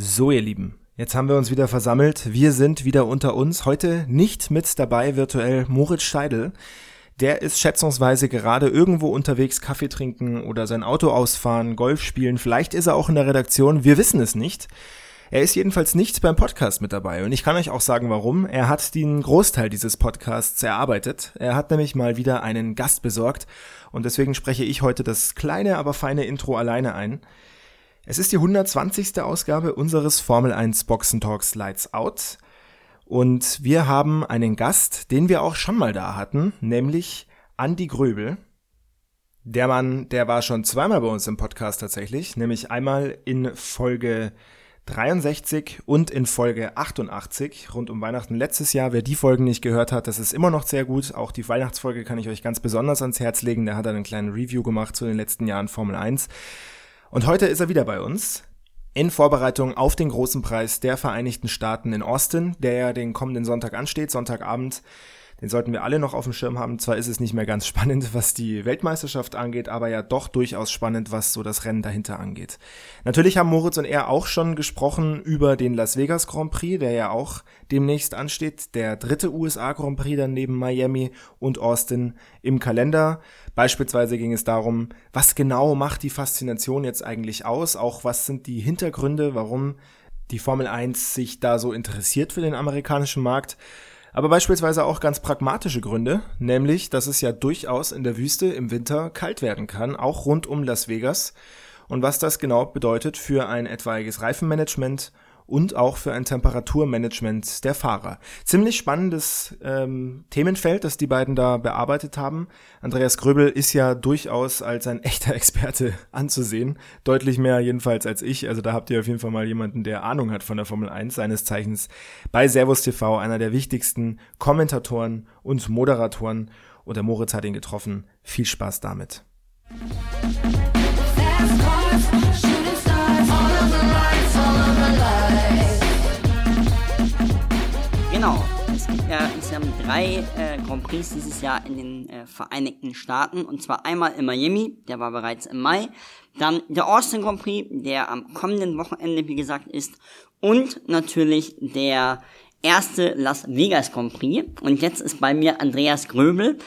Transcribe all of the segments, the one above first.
So, ihr Lieben, jetzt haben wir uns wieder versammelt. Wir sind wieder unter uns. Heute nicht mit dabei virtuell Moritz Steidel. Der ist schätzungsweise gerade irgendwo unterwegs Kaffee trinken oder sein Auto ausfahren, Golf spielen. Vielleicht ist er auch in der Redaktion. Wir wissen es nicht. Er ist jedenfalls nicht beim Podcast mit dabei und ich kann euch auch sagen, warum. Er hat den Großteil dieses Podcasts erarbeitet. Er hat nämlich mal wieder einen Gast besorgt und deswegen spreche ich heute das kleine, aber feine Intro alleine ein. Es ist die 120. Ausgabe unseres Formel 1 Boxen Talks Lights Out. Und wir haben einen Gast, den wir auch schon mal da hatten, nämlich Andy Gröbel. Der Mann, der war schon zweimal bei uns im Podcast tatsächlich, nämlich einmal in Folge 63 und in Folge 88 rund um Weihnachten letztes Jahr. Wer die Folgen nicht gehört hat, das ist immer noch sehr gut. Auch die Weihnachtsfolge kann ich euch ganz besonders ans Herz legen. Der hat einen kleinen Review gemacht zu den letzten Jahren Formel 1. Und heute ist er wieder bei uns in Vorbereitung auf den großen Preis der Vereinigten Staaten in Austin, der ja den kommenden Sonntag ansteht, Sonntagabend. Den sollten wir alle noch auf dem Schirm haben. Zwar ist es nicht mehr ganz spannend, was die Weltmeisterschaft angeht, aber ja doch durchaus spannend, was so das Rennen dahinter angeht. Natürlich haben Moritz und er auch schon gesprochen über den Las Vegas Grand Prix, der ja auch demnächst ansteht. Der dritte USA Grand Prix dann neben Miami und Austin im Kalender. Beispielsweise ging es darum, was genau macht die Faszination jetzt eigentlich aus? Auch was sind die Hintergründe, warum die Formel 1 sich da so interessiert für den amerikanischen Markt? Aber beispielsweise auch ganz pragmatische Gründe, nämlich, dass es ja durchaus in der Wüste im Winter kalt werden kann, auch rund um Las Vegas, und was das genau bedeutet für ein etwaiges Reifenmanagement und auch für ein Temperaturmanagement der Fahrer. Ziemlich spannendes ähm, Themenfeld, das die beiden da bearbeitet haben. Andreas Gröbel ist ja durchaus als ein echter Experte anzusehen. Deutlich mehr jedenfalls als ich. Also da habt ihr auf jeden Fall mal jemanden, der Ahnung hat von der Formel 1, seines Zeichens bei Servus TV, einer der wichtigsten Kommentatoren und Moderatoren. Und der Moritz hat ihn getroffen. Viel Spaß damit. Gibt ja insgesamt drei äh, Grand Prix dieses Jahr in den äh, Vereinigten Staaten. Und zwar einmal in Miami, der war bereits im Mai. Dann der Austin Grand Prix, der am kommenden Wochenende, wie gesagt, ist. Und natürlich der erste Las Vegas Grand Prix. Und jetzt ist bei mir Andreas Gröbel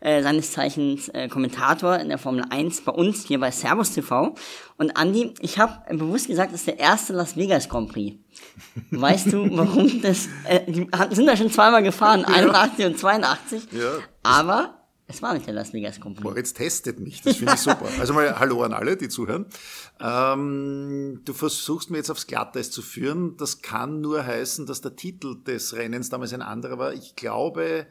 äh, seines Zeichens äh, Kommentator in der Formel 1 bei uns hier bei Servus TV. Und Andi, ich habe bewusst gesagt, das ist der erste Las Vegas Grand Prix. Weißt du, warum das? Äh, die sind da schon zweimal gefahren, ja. 81 und 82. Ja. Aber es war nicht der Las Vegas Grand Prix. Moritz testet mich, das finde ich super. Also mal Hallo an alle, die zuhören. Ähm, du versuchst mir jetzt aufs Glatteis zu führen. Das kann nur heißen, dass der Titel des Rennens damals ein anderer war. Ich glaube,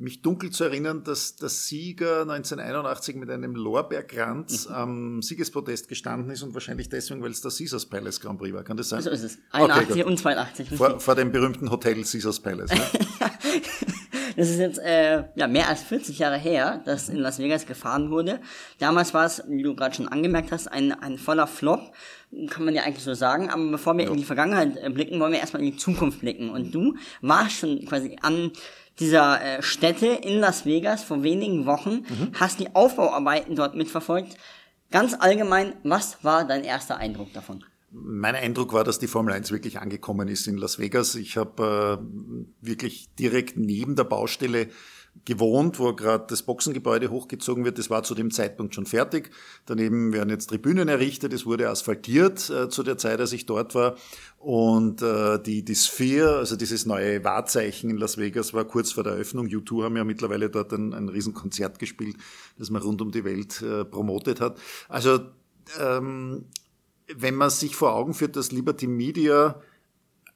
mich dunkel zu erinnern, dass der Sieger 1981 mit einem Lorbeerkranz mhm. am Siegespodest gestanden ist und wahrscheinlich deswegen, weil es der Caesars Palace Grand Prix war. Kann das sein? So ist es. 81 okay, und 82. Vor, vor, dem berühmten Hotel Caesars Palace. Ne? das ist jetzt äh, ja, mehr als 40 Jahre her, dass in Las Vegas gefahren wurde. Damals war es, wie du gerade schon angemerkt hast, ein, ein voller Flop kann man ja eigentlich so sagen. Aber bevor wir ja. in die Vergangenheit äh, blicken, wollen wir erstmal in die Zukunft blicken. Und du warst schon quasi an dieser äh, Stätte in Las Vegas vor wenigen Wochen, mhm. hast die Aufbauarbeiten dort mitverfolgt. Ganz allgemein, was war dein erster Eindruck davon? Mein Eindruck war, dass die Formel 1 wirklich angekommen ist in Las Vegas. Ich habe äh, wirklich direkt neben der Baustelle gewohnt, wo gerade das Boxengebäude hochgezogen wird. Das war zu dem Zeitpunkt schon fertig. Daneben werden jetzt Tribünen errichtet. Es wurde asphaltiert äh, zu der Zeit, als ich dort war. Und äh, die, die Sphere, also dieses neue Wahrzeichen in Las Vegas, war kurz vor der Eröffnung. U2 haben ja mittlerweile dort ein, ein Riesenkonzert gespielt, das man rund um die Welt äh, promotet hat. Also ähm, wenn man sich vor Augen führt, dass Liberty Media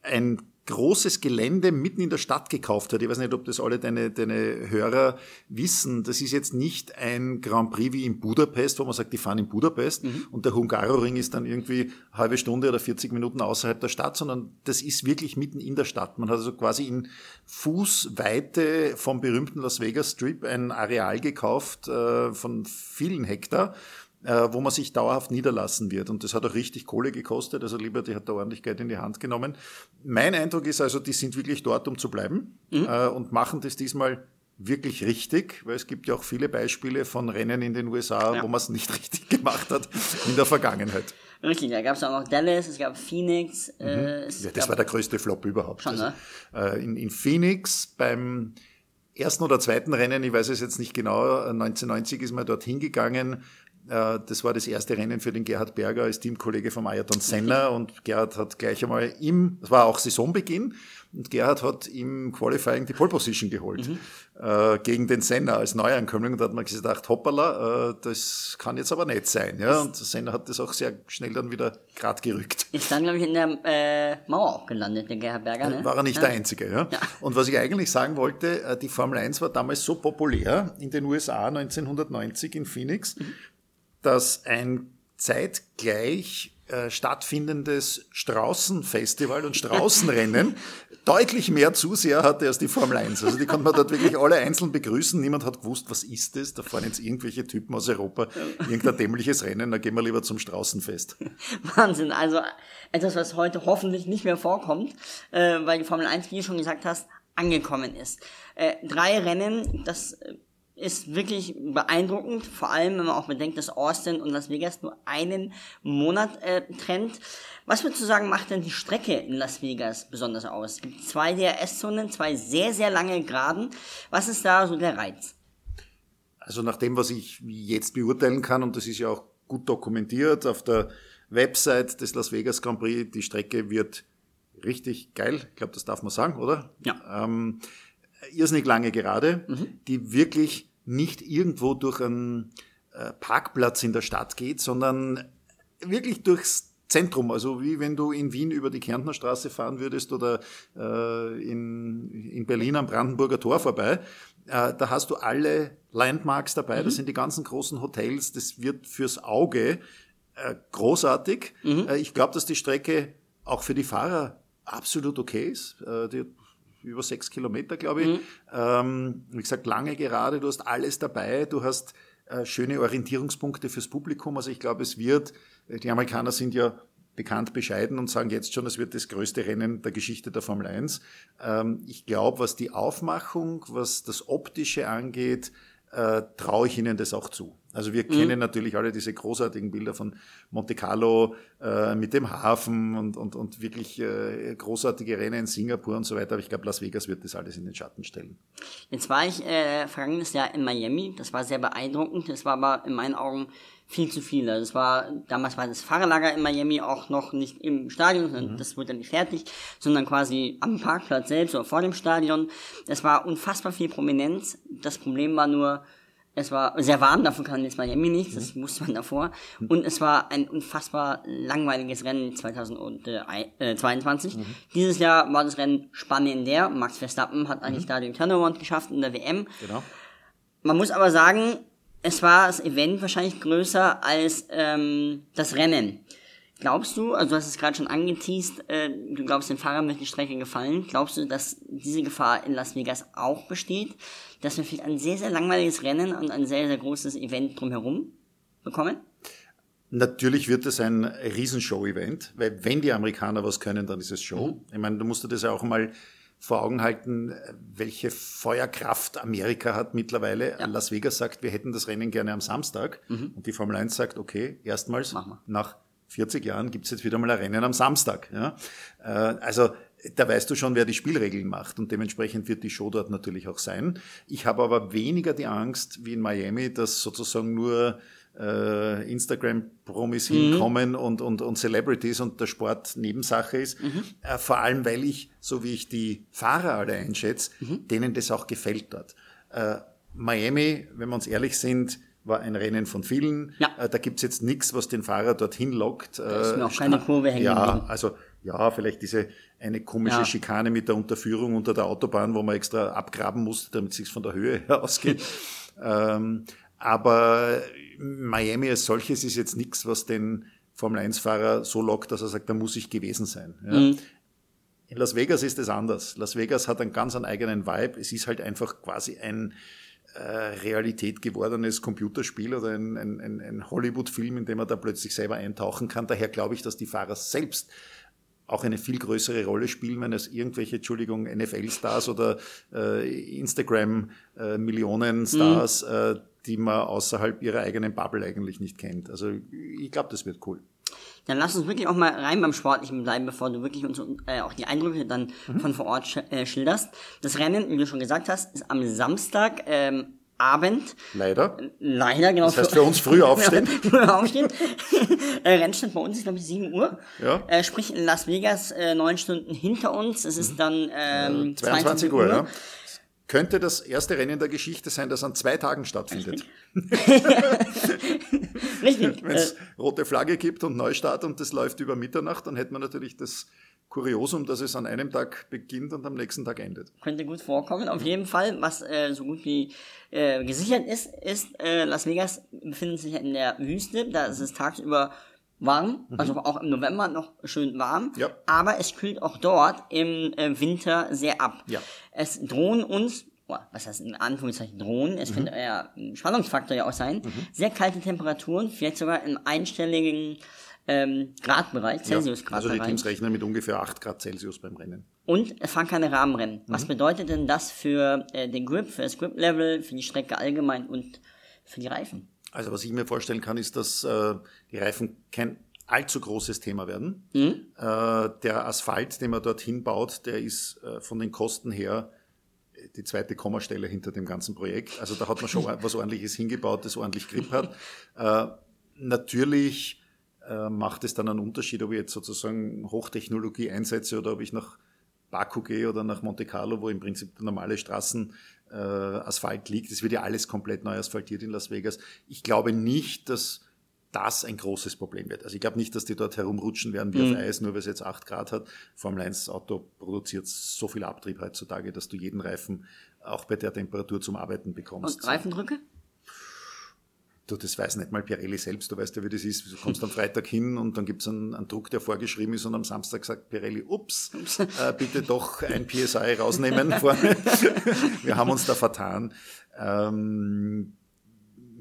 ein großes Gelände mitten in der Stadt gekauft hat. Ich weiß nicht, ob das alle deine, deine Hörer wissen. Das ist jetzt nicht ein Grand Prix wie in Budapest, wo man sagt, die fahren in Budapest mhm. und der Hungaroring ist dann irgendwie eine halbe Stunde oder 40 Minuten außerhalb der Stadt, sondern das ist wirklich mitten in der Stadt. Man hat also quasi in Fußweite vom berühmten Las Vegas Strip ein Areal gekauft äh, von vielen Hektar wo man sich dauerhaft niederlassen wird. Und das hat auch richtig Kohle gekostet. Also Liberty hat da ordentlich Geld in die Hand genommen. Mein Eindruck ist also, die sind wirklich dort, um zu bleiben mhm. äh, und machen das diesmal wirklich richtig, weil es gibt ja auch viele Beispiele von Rennen in den USA, ja. wo man es nicht richtig gemacht hat in der Vergangenheit. Richtig, da gab es auch noch Dallas, es gab Phoenix. Äh, mhm. es ja, das war der größte Flop überhaupt. Schon, ne? also, äh, in, in Phoenix beim ersten oder zweiten Rennen, ich weiß es jetzt nicht genau, 1990 ist man dort hingegangen. Äh, das war das erste Rennen für den Gerhard Berger als Teamkollege vom Ayrton Senna und Gerhard hat gleich einmal im, es war auch Saisonbeginn und Gerhard hat im Qualifying die Pole Position geholt mhm. äh, gegen den Senna als Neuankömmling und da hat man gedacht, hoppala, äh, das kann jetzt aber nicht sein. Ja? Und Senna hat das auch sehr schnell dann wieder grad gerückt. Ist dann, glaube ich, in der äh, Mauer auch gelandet, der Gerhard Berger. Ne? War er nicht ja. der Einzige. Ja? ja? Und was ich eigentlich sagen wollte, äh, die Formel 1 war damals so populär in den USA 1990 in Phoenix, mhm. Dass ein zeitgleich äh, stattfindendes Straußenfestival und Straußenrennen deutlich mehr Zuseher hatte als die Formel 1. Also die konnte man dort wirklich alle einzeln begrüßen. Niemand hat gewusst, was ist das? Da fahren jetzt irgendwelche Typen aus Europa irgendein dämliches Rennen, da gehen wir lieber zum Straußenfest. Wahnsinn, also etwas, was heute hoffentlich nicht mehr vorkommt, äh, weil die Formel 1, wie du schon gesagt hast, angekommen ist. Äh, drei Rennen, das äh, ist wirklich beeindruckend, vor allem wenn man auch bedenkt, dass Austin und Las Vegas nur einen Monat äh, trennt. Was würdest du sagen, macht denn die Strecke in Las Vegas besonders aus? Es gibt zwei DRS-Zonen, zwei sehr, sehr lange Geraden. Was ist da so der Reiz? Also nach dem, was ich jetzt beurteilen kann, und das ist ja auch gut dokumentiert auf der Website des Las Vegas Grand Prix, die Strecke wird richtig geil. Ich glaube, das darf man sagen, oder? Ja. Ähm, irrsinnig lange Gerade, mhm. die wirklich nicht irgendwo durch einen äh, Parkplatz in der Stadt geht, sondern wirklich durchs Zentrum, also wie wenn du in Wien über die Kärntner Straße fahren würdest oder äh, in, in Berlin am Brandenburger Tor vorbei. Äh, da hast du alle Landmarks dabei, mhm. das sind die ganzen großen Hotels, das wird fürs Auge äh, großartig. Mhm. Äh, ich glaube, dass die Strecke auch für die Fahrer absolut okay ist. Äh, die über sechs Kilometer, glaube ich. Mhm. Ähm, wie gesagt, lange gerade, du hast alles dabei, du hast äh, schöne Orientierungspunkte fürs Publikum. Also ich glaube, es wird, äh, die Amerikaner sind ja bekannt bescheiden und sagen jetzt schon, es wird das größte Rennen der Geschichte der Formel 1. Ähm, ich glaube, was die Aufmachung, was das Optische angeht, äh, traue ich ihnen das auch zu. Also wir mhm. kennen natürlich alle diese großartigen Bilder von Monte Carlo äh, mit dem Hafen und, und, und wirklich äh, großartige Rennen in Singapur und so weiter. Aber ich glaube, Las Vegas wird das alles in den Schatten stellen. Jetzt war ich äh, vergangenes Jahr in Miami. Das war sehr beeindruckend. Das war aber in meinen Augen viel zu viel. Also es war, damals war das Fahrerlager in Miami auch noch nicht im Stadion, mhm. das wurde dann nicht fertig, sondern quasi am Parkplatz selbst oder vor dem Stadion. Es war unfassbar viel Prominenz. Das Problem war nur, es war sehr warm, davon kann jetzt Miami nichts, das mhm. wusste man davor. Und es war ein unfassbar langweiliges Rennen 2022. Mhm. Dieses Jahr war das Rennen spannender. Max Verstappen hat eigentlich mhm. da den Turnaround geschafft in der WM. Genau. Man muss aber sagen, es war das Event wahrscheinlich größer als ähm, das Rennen. Glaubst du, also du hast es gerade schon angeteased, äh, du glaubst, den Fahrern wird die Strecke gefallen. Glaubst du, dass diese Gefahr in Las Vegas auch besteht? Dass wir vielleicht ein sehr, sehr langweiliges Rennen und ein sehr, sehr großes Event drumherum bekommen? Natürlich wird es ein Riesenshow-Event, weil wenn die Amerikaner was können, dann ist es Show. Mhm. Ich meine, du musst dir das ja auch mal vor Augen halten, welche Feuerkraft Amerika hat mittlerweile. Ja. Las Vegas sagt, wir hätten das Rennen gerne am Samstag. Mhm. Und die Formel 1 sagt, okay, erstmals nach 40 Jahren gibt's jetzt wieder mal ein Rennen am Samstag. Ja? Äh, also da weißt du schon, wer die Spielregeln macht und dementsprechend wird die Show dort natürlich auch sein. Ich habe aber weniger die Angst wie in Miami, dass sozusagen nur äh, Instagram-Promis mhm. hinkommen und, und, und Celebrities und der Sport Nebensache ist. Mhm. Äh, vor allem, weil ich, so wie ich die Fahrer alle einschätze, mhm. denen das auch gefällt dort. Äh, Miami, wenn wir uns ehrlich sind, war ein Rennen von vielen. Ja. Äh, da gibt's jetzt nichts, was den Fahrer dorthin lockt. Da ist noch keine Kurve hängen. Ja, also ja, vielleicht diese eine komische ja. Schikane mit der Unterführung unter der Autobahn, wo man extra abgraben musste, damit es sich von der Höhe her ausgeht. ähm, aber Miami als solches ist jetzt nichts, was den Formel-1-Fahrer so lockt, dass er sagt, da muss ich gewesen sein. Ja. Mhm. In Las Vegas ist es anders. Las Vegas hat einen ganz einen eigenen Vibe. Es ist halt einfach quasi ein äh, Realität gewordenes Computerspiel oder ein, ein, ein Hollywood-Film, in dem man da plötzlich selber eintauchen kann. Daher glaube ich, dass die Fahrer selbst auch eine viel größere Rolle spielen, wenn es irgendwelche, Entschuldigung, NFL-Stars oder äh, Instagram-Millionen-Stars, äh, mhm. äh, die man außerhalb ihrer eigenen Bubble eigentlich nicht kennt. Also ich glaube, das wird cool. Dann lass uns wirklich auch mal rein beim Sportlichen bleiben, bevor du wirklich uns äh, auch die Eindrücke dann mhm. von vor Ort sch äh, schilderst. Das Rennen, wie du schon gesagt hast, ist am Samstag. Ähm, Abend. Leider. Leider, genau. Das heißt für uns früh aufstehen. früh aufstehen. äh, Rennstand bei uns ist, glaube ich, 7 Uhr. Ja. Äh, sprich in Las Vegas äh, neun Stunden hinter uns. Es ist dann ähm, 22, 22 Uhr. Uhr. Ja. Könnte das erste Rennen der Geschichte sein, das an zwei Tagen stattfindet. Richtig. Wenn es äh, rote Flagge gibt und Neustart und das läuft über Mitternacht, dann hätte man natürlich das Kuriosum, dass es an einem Tag beginnt und am nächsten Tag endet. Könnte gut vorkommen. Auf jeden Fall, was äh, so gut wie äh, gesichert ist, ist, äh, Las Vegas befindet sich in der Wüste. Da ist es tagsüber warm, mhm. also auch im November noch schön warm. Ja. Aber es kühlt auch dort im äh, Winter sehr ab. Ja. Es drohen uns was heißt in Anführungszeichen drohen, es mhm. könnte ja ein Spannungsfaktor ja auch sein, mhm. sehr kalte Temperaturen, vielleicht sogar im einstelligen ähm, Gradbereich, Celsius-Gradbereich. also die Teams rechnen mit ungefähr 8 Grad Celsius beim Rennen. Und es fahren keine Rahmenrennen. Mhm. Was bedeutet denn das für äh, den Grip, für das Grip-Level, für die Strecke allgemein und für die Reifen? Also was ich mir vorstellen kann, ist, dass äh, die Reifen kein allzu großes Thema werden. Mhm. Äh, der Asphalt, den man dorthin baut, der ist äh, von den Kosten her die zweite Kommastelle hinter dem ganzen Projekt. Also da hat man schon was ordentliches hingebaut, das ordentlich Grip hat. Äh, natürlich äh, macht es dann einen Unterschied, ob ich jetzt sozusagen Hochtechnologie einsetze oder ob ich nach Baku gehe oder nach Monte Carlo, wo im Prinzip normale Straßen äh, Asphalt liegt. Es wird ja alles komplett neu asphaltiert in Las Vegas. Ich glaube nicht, dass das ein großes Problem wird. Also ich glaube nicht, dass die dort herumrutschen werden wie mhm. auf Eis, nur weil es jetzt 8 Grad hat. Formel 1 Auto produziert so viel Abtrieb heutzutage, dass du jeden Reifen auch bei der Temperatur zum Arbeiten bekommst. Und Reifendrücke? Du, das weiß nicht mal Pirelli selbst, du weißt ja, wie das ist. Du kommst am Freitag hin und dann gibt es einen, einen, Druck, der vorgeschrieben ist und am Samstag sagt Pirelli, ups, äh, bitte doch ein PSI rausnehmen vorne. Wir haben uns da vertan. Ähm,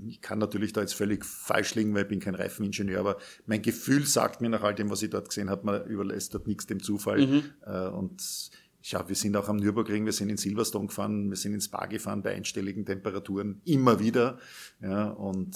ich kann natürlich da jetzt völlig falsch liegen, weil ich bin kein Reifeningenieur, aber mein Gefühl sagt mir nach all dem, was ich dort gesehen habe, man überlässt dort nichts dem Zufall. Mhm. Äh, und ja, wir sind auch am Nürburgring, wir sind in Silverstone gefahren, wir sind ins Spa gefahren bei einstelligen Temperaturen immer wieder. Ja, und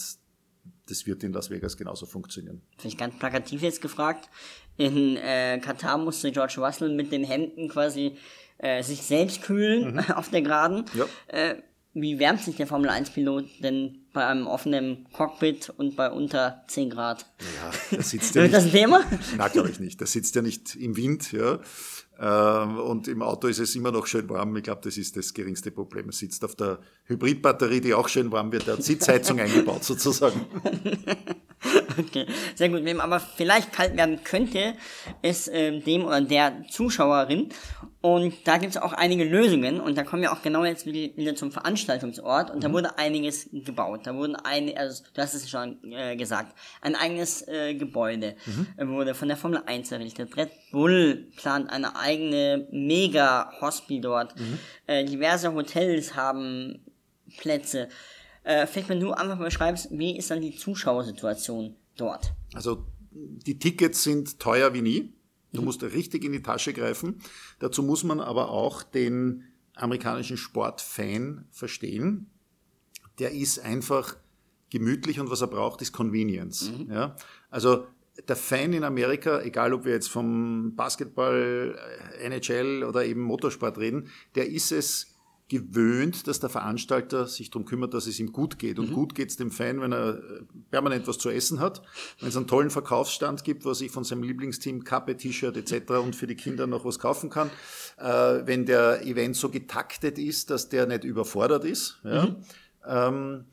das wird in Las Vegas genauso funktionieren. Vielleicht ganz plakativ jetzt gefragt. In äh, Katar musste George Russell mit den Händen quasi äh, sich selbst kühlen mhm. auf der Geraden. Ja. Äh, wie wärmt sich der Formel 1-Pilot denn bei einem offenen Cockpit und bei unter 10 Grad? Ja, da sitzt ja nicht. das ein Thema? Na, glaube ich nicht. Da sitzt ja nicht im Wind, ja. Ähm, und im Auto ist es immer noch schön warm. Ich glaube, das ist das geringste Problem. Es sitzt auf der Hybridbatterie, die auch schön warm wird. Der hat Sitzheizung eingebaut sozusagen. Okay, sehr gut. Wem aber vielleicht kalt werden könnte, ist äh, dem oder der Zuschauerin. Und da gibt es auch einige Lösungen. Und da kommen wir auch genau jetzt wieder zum Veranstaltungsort. Und da mhm. wurde einiges gebaut. Da wurden eine, also du hast es schon äh, gesagt, ein eigenes äh, Gebäude mhm. wurde von der Formel 1 errichtet. Red Bull plant eine eigene Mega-Hospi dort. Mhm. Äh, diverse Hotels haben Plätze. Äh, vielleicht, wenn du einfach mal schreibst, wie ist dann die Zuschauersituation dort? Also die Tickets sind teuer wie nie. Du musst richtig in die Tasche greifen. Dazu muss man aber auch den amerikanischen Sportfan verstehen. Der ist einfach gemütlich und was er braucht, ist Convenience. Mhm. Ja? Also der Fan in Amerika, egal ob wir jetzt vom Basketball, äh, NHL oder eben Motorsport reden, der ist es gewöhnt, dass der Veranstalter sich darum kümmert, dass es ihm gut geht. Und mhm. gut geht es dem Fan, wenn er äh, permanent was zu essen hat, wenn es einen tollen Verkaufsstand gibt, wo er sich von seinem Lieblingsteam Kappe, T-Shirt etc. und für die Kinder noch was kaufen kann. Äh, wenn der Event so getaktet ist, dass der nicht überfordert ist. Ja? Mhm. Ähm,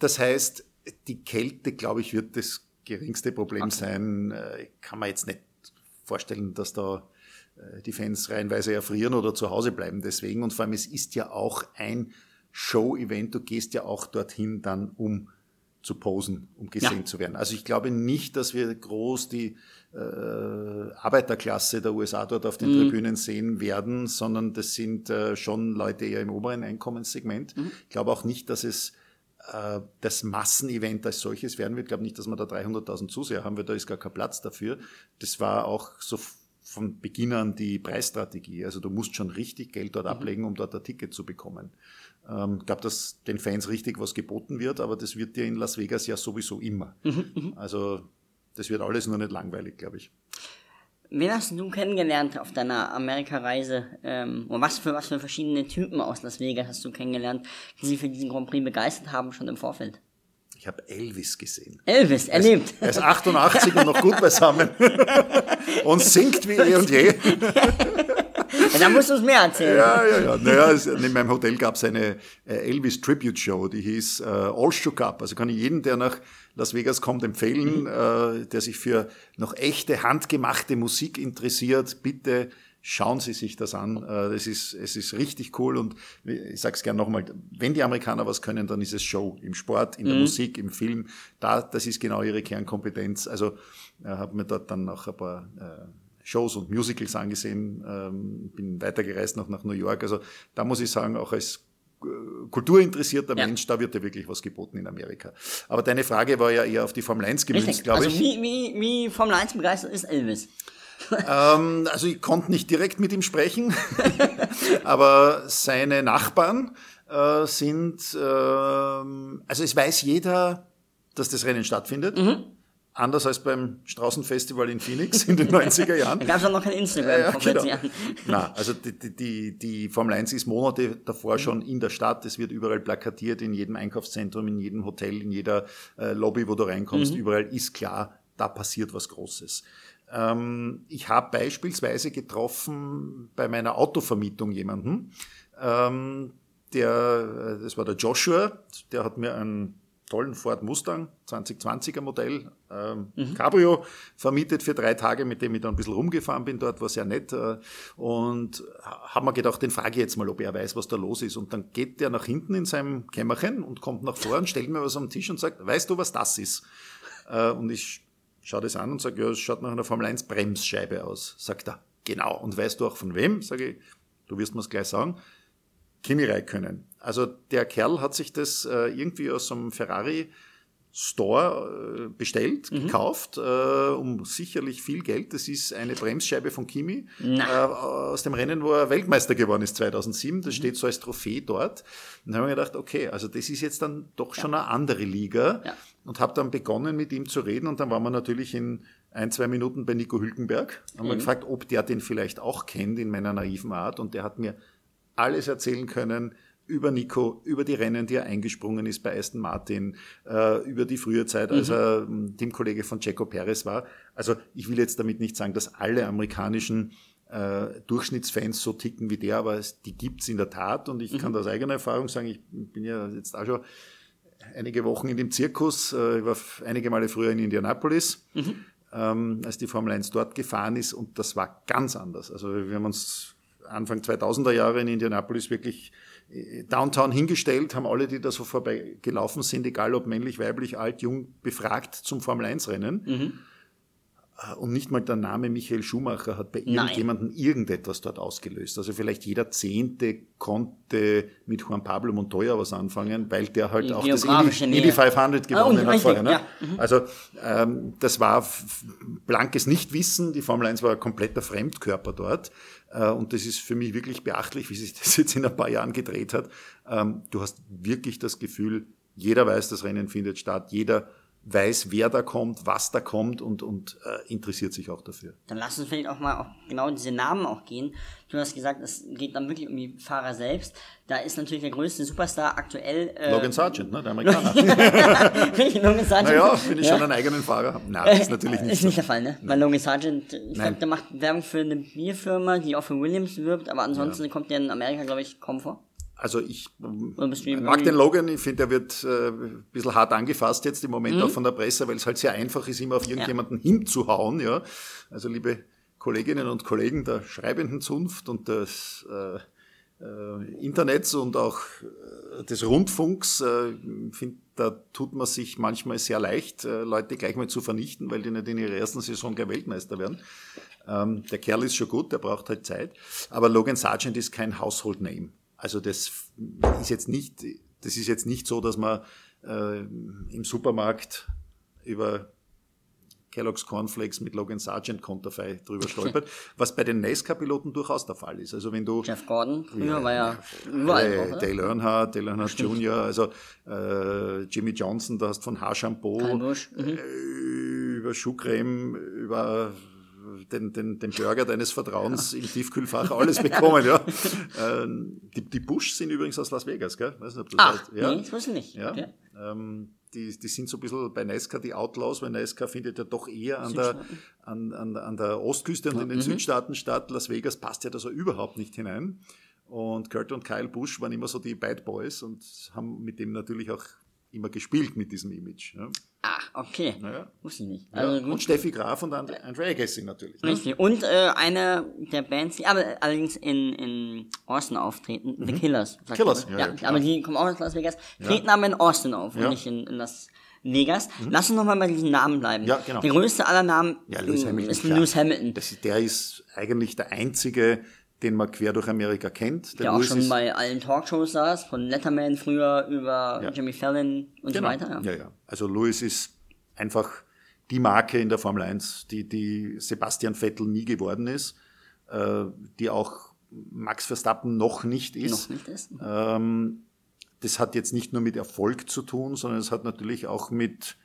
das heißt, die Kälte, glaube ich, wird das geringste Problem okay. sein. Äh, kann man jetzt nicht vorstellen, dass da die Fans reihenweise erfrieren oder zu Hause bleiben deswegen. Und vor allem, es ist ja auch ein Show-Event. Du gehst ja auch dorthin dann, um zu posen, um gesehen ja. zu werden. Also ich glaube nicht, dass wir groß die äh, Arbeiterklasse der USA dort auf den mhm. Tribünen sehen werden, sondern das sind äh, schon Leute eher im oberen Einkommenssegment. Mhm. Ich glaube auch nicht, dass es äh, das Massenevent als solches werden wird. Ich glaube nicht, dass wir da 300.000 Zuseher haben, weil da ist gar kein Platz dafür. Das war auch so von Beginn an die Preisstrategie. Also du musst schon richtig Geld dort mhm. ablegen, um dort ein Ticket zu bekommen. Ähm, ich glaube, dass den Fans richtig was geboten wird, aber das wird dir in Las Vegas ja sowieso immer. Mhm. mhm. Also das wird alles nur nicht langweilig, glaube ich. Wen hast du kennengelernt auf deiner Amerika-Reise? Ähm, und was für, was für verschiedene Typen aus Las Vegas hast du kennengelernt, die sich für diesen Grand Prix begeistert haben, schon im Vorfeld? Ich habe Elvis gesehen. Elvis, erlebt. Er ist 88 und noch gut beisammen. und singt wie eh und je. Ja, da musst du es mehr erzählen. Ja, ja, ja. Naja, in meinem Hotel gab es eine äh, Elvis Tribute Show, die hieß äh, All Shook Up. Also kann ich jeden, der nach Las Vegas kommt, empfehlen, mhm. äh, der sich für noch echte, handgemachte Musik interessiert, bitte schauen Sie sich das an. Äh, das ist, es ist richtig cool und ich sage es gerne nochmal, wenn die Amerikaner was können, dann ist es Show. Im Sport, in der mhm. Musik, im Film, da, das ist genau ihre Kernkompetenz. Also äh, habe mir dort dann noch ein paar äh, Shows und Musicals angesehen, ähm, bin weitergereist noch nach New York. Also da muss ich sagen, auch als äh, kulturinteressierter ja. Mensch, da wird ja wirklich was geboten in Amerika. Aber deine Frage war ja eher auf die Formel 1 gemünzt, glaube also ich. Wie, wie, wie Formel 1 begeistert ist Elvis? Ähm, also ich konnte nicht direkt mit ihm sprechen, aber seine Nachbarn äh, sind, äh, also es weiß jeder, dass das Rennen stattfindet. Mhm. Anders als beim Straußenfestival in Phoenix in den 90er Jahren. da gab es auch noch kein Instagram ja, genau. Na, also die, die, die Formel 1 ist Monate davor schon in der Stadt. Es wird überall plakatiert, in jedem Einkaufszentrum, in jedem Hotel, in jeder äh, Lobby, wo du reinkommst. Mhm. Überall ist klar, da passiert was Großes. Ähm, ich habe beispielsweise getroffen bei meiner Autovermietung jemanden, ähm, der, äh, das war der Joshua, der hat mir einen tollen Ford Mustang, 2020er Modell, ähm, mhm. Cabrio, vermietet für drei Tage, mit dem ich dann ein bisschen rumgefahren bin dort, war sehr nett. Äh, und haben mir gedacht, den frage ich jetzt mal, ob er weiß, was da los ist. Und dann geht der nach hinten in seinem Kämmerchen und kommt nach vorne, stellt mir was am Tisch und sagt, weißt du, was das ist? Äh, und ich schaue das an und sage, ja, es schaut nach einer Formel 1 Bremsscheibe aus. Sagt er, genau. Und weißt du auch von wem? Sage ich, du wirst mir es gleich sagen. Kimi Räikkönen. Also der Kerl hat sich das äh, irgendwie aus einem Ferrari Store äh, bestellt, mhm. gekauft, äh, um sicherlich viel Geld. Das ist eine Bremsscheibe von Kimi äh, aus dem Rennen, wo er Weltmeister geworden ist 2007. Das mhm. steht so als Trophäe dort. Und dann habe ich gedacht, okay, also das ist jetzt dann doch schon eine andere Liga. Ja. Und habe dann begonnen, mit ihm zu reden. Und dann waren wir natürlich in ein, zwei Minuten bei Nico Hülkenberg. Haben mhm. gefragt, ob der den vielleicht auch kennt in meiner naiven Art. Und der hat mir alles erzählen können, über Nico, über die Rennen, die er eingesprungen ist bei Aston Martin, äh, über die frühe Zeit, als mhm. er ähm, Teamkollege von Checo Perez war. Also ich will jetzt damit nicht sagen, dass alle amerikanischen äh, Durchschnittsfans so ticken wie der, aber es, die gibt's in der Tat und ich mhm. kann aus eigener Erfahrung sagen, ich bin ja jetzt auch schon einige Wochen in dem Zirkus, äh, ich war einige Male früher in Indianapolis, mhm. ähm, als die Formel 1 dort gefahren ist und das war ganz anders. Also wir haben uns Anfang 2000er Jahre in Indianapolis wirklich Downtown hingestellt, haben alle, die da so vorbei gelaufen sind, egal ob männlich, weiblich, alt, jung, befragt zum Formel-1-Rennen. Mhm. Und nicht mal der Name Michael Schumacher hat bei irgendjemandem irgendetwas dort ausgelöst. Also vielleicht jeder Zehnte konnte mit Juan Pablo Montoya was anfangen, weil der halt Die auch das Indy, Indy 500 gewonnen ah, hat vorher. Ne? Ja. Mhm. Also ähm, das war blankes Nichtwissen. Die Formel 1 war ein kompletter Fremdkörper dort. Äh, und das ist für mich wirklich beachtlich, wie sich das jetzt in ein paar Jahren gedreht hat. Ähm, du hast wirklich das Gefühl, jeder weiß, das Rennen findet statt, jeder weiß, wer da kommt, was da kommt und, und äh, interessiert sich auch dafür. Dann lass uns vielleicht auch mal auf genau diese Namen auch gehen. Du hast gesagt, es geht dann wirklich um die Fahrer selbst. Da ist natürlich der größte Superstar aktuell. Äh, Logan Sargent, ne, der Amerikaner. Logan Sargent. Naja, wenn ich ja. schon einen eigenen Fahrer habe. Nein, das ist natürlich nicht Ist so. nicht der Fall, ne? Weil Logan Sargent, ich glaube, der macht Werbung für eine Bierfirma, die auch für Williams wirbt, aber ansonsten ja. kommt der in Amerika, glaube ich, kaum vor. Also ich mag den Logan, ich finde, er wird äh, ein bisschen hart angefasst jetzt im Moment mhm. auch von der Presse, weil es halt sehr einfach ist, immer auf irgendjemanden ja. hinzuhauen. Ja. Also liebe Kolleginnen und Kollegen der schreibenden Zunft und des äh, äh, Internets und auch äh, des Rundfunks, äh, finde, da tut man sich manchmal sehr leicht, äh, Leute gleich mal zu vernichten, weil die nicht in ihrer ersten Saison gleich Weltmeister werden. Ähm, der Kerl ist schon gut, der braucht halt Zeit. Aber Logan Sargent ist kein Household Name. Also das ist jetzt nicht, das ist jetzt nicht so, dass man äh, im Supermarkt über Kellogg's Cornflakes mit Logan Sargent Konterfei drüber stolpert, was bei den NASCAR-Piloten durchaus der Fall ist. Also wenn du Jeff Gordon früher ja, war ja überall äh, Dale Earnhardt, Dale Earnhardt Jr., also äh, Jimmy Johnson, da hast von Haarshampoo mhm. äh, über Schuhcreme, über den, den, den Burger deines Vertrauens im Tiefkühlfach alles bekommen, ja. Ähm, die, die Bush sind übrigens aus Las Vegas, gell? Weiß nicht, ob das Ach, weißt. Ja. nee, das weiß ich nicht. Ja. Okay. Ähm, die, die sind so ein bisschen bei NASCAR die Outlaws, weil NASCAR findet ja doch eher an der, an, an, an der Ostküste und in den mhm. Südstaaten statt. Las Vegas passt ja da so überhaupt nicht hinein. Und Kurt und Kyle Busch waren immer so die Bad Boys und haben mit dem natürlich auch immer gespielt mit diesem Image. Ja. Ah, okay. Naja. Wusste ich nicht. Also ja, und Steffi Graf und And Andrea Agassi natürlich. Ne? Richtig. Und äh, eine der Bands, die aber allerdings in, in Austin auftreten, mhm. The Killers. Killers, ja, ja, Aber die kommen auch aus Las Vegas, treten aber in Austin auf und nicht in, in Las Vegas. Mhm. Lass uns nochmal bei diesen Namen bleiben. Ja, genau. Der größte aller Namen ja, Lewis ist Lewis Hamilton. Das, der ist eigentlich der einzige den man quer durch Amerika kennt. Der, der auch schon bei allen Talkshows saß, von Letterman früher über ja. Jimmy Fallon und genau. so weiter. Ja. ja, ja. Also Lewis ist einfach die Marke in der Formel 1, die, die Sebastian Vettel nie geworden ist, äh, die auch Max Verstappen noch nicht ist. Noch nicht ist. Ähm, das hat jetzt nicht nur mit Erfolg zu tun, sondern es hat natürlich auch mit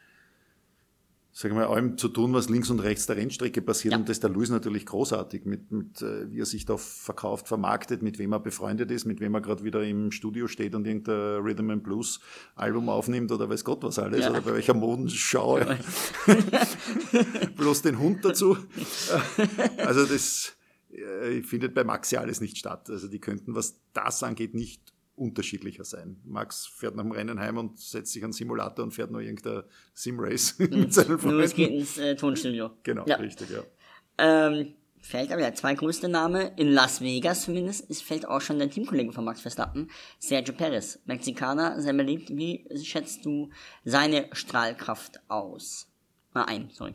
sagen wir, allem zu tun, was links und rechts der Rennstrecke passiert. Ja. Und das ist der Luis natürlich großartig, mit, mit äh, wie er sich da verkauft, vermarktet, mit wem er befreundet ist, mit wem er gerade wieder im Studio steht und irgendein Rhythm and Blues Album aufnimmt oder weiß Gott was alles, ja. oder bei welcher Modenschau. Ja. Bloß den Hund dazu. Also das äh, findet bei Maxi alles nicht statt. Also die könnten, was das angeht, nicht unterschiedlicher sein. Max fährt nach dem Rennen heim und setzt sich an Simulator und fährt noch irgendein Sim-Race mit seinen Freunden. Nur es geht ins äh, Tonstudio. Genau, ja. richtig, ja. Ähm, fällt aber der zweitgrößte Name, in Las Vegas zumindest, ist, fällt auch schon der Teamkollege von Max Verstappen, Sergio Perez. Mexikaner, sehr beliebt. Wie schätzt du seine Strahlkraft aus? Mal ein, sorry.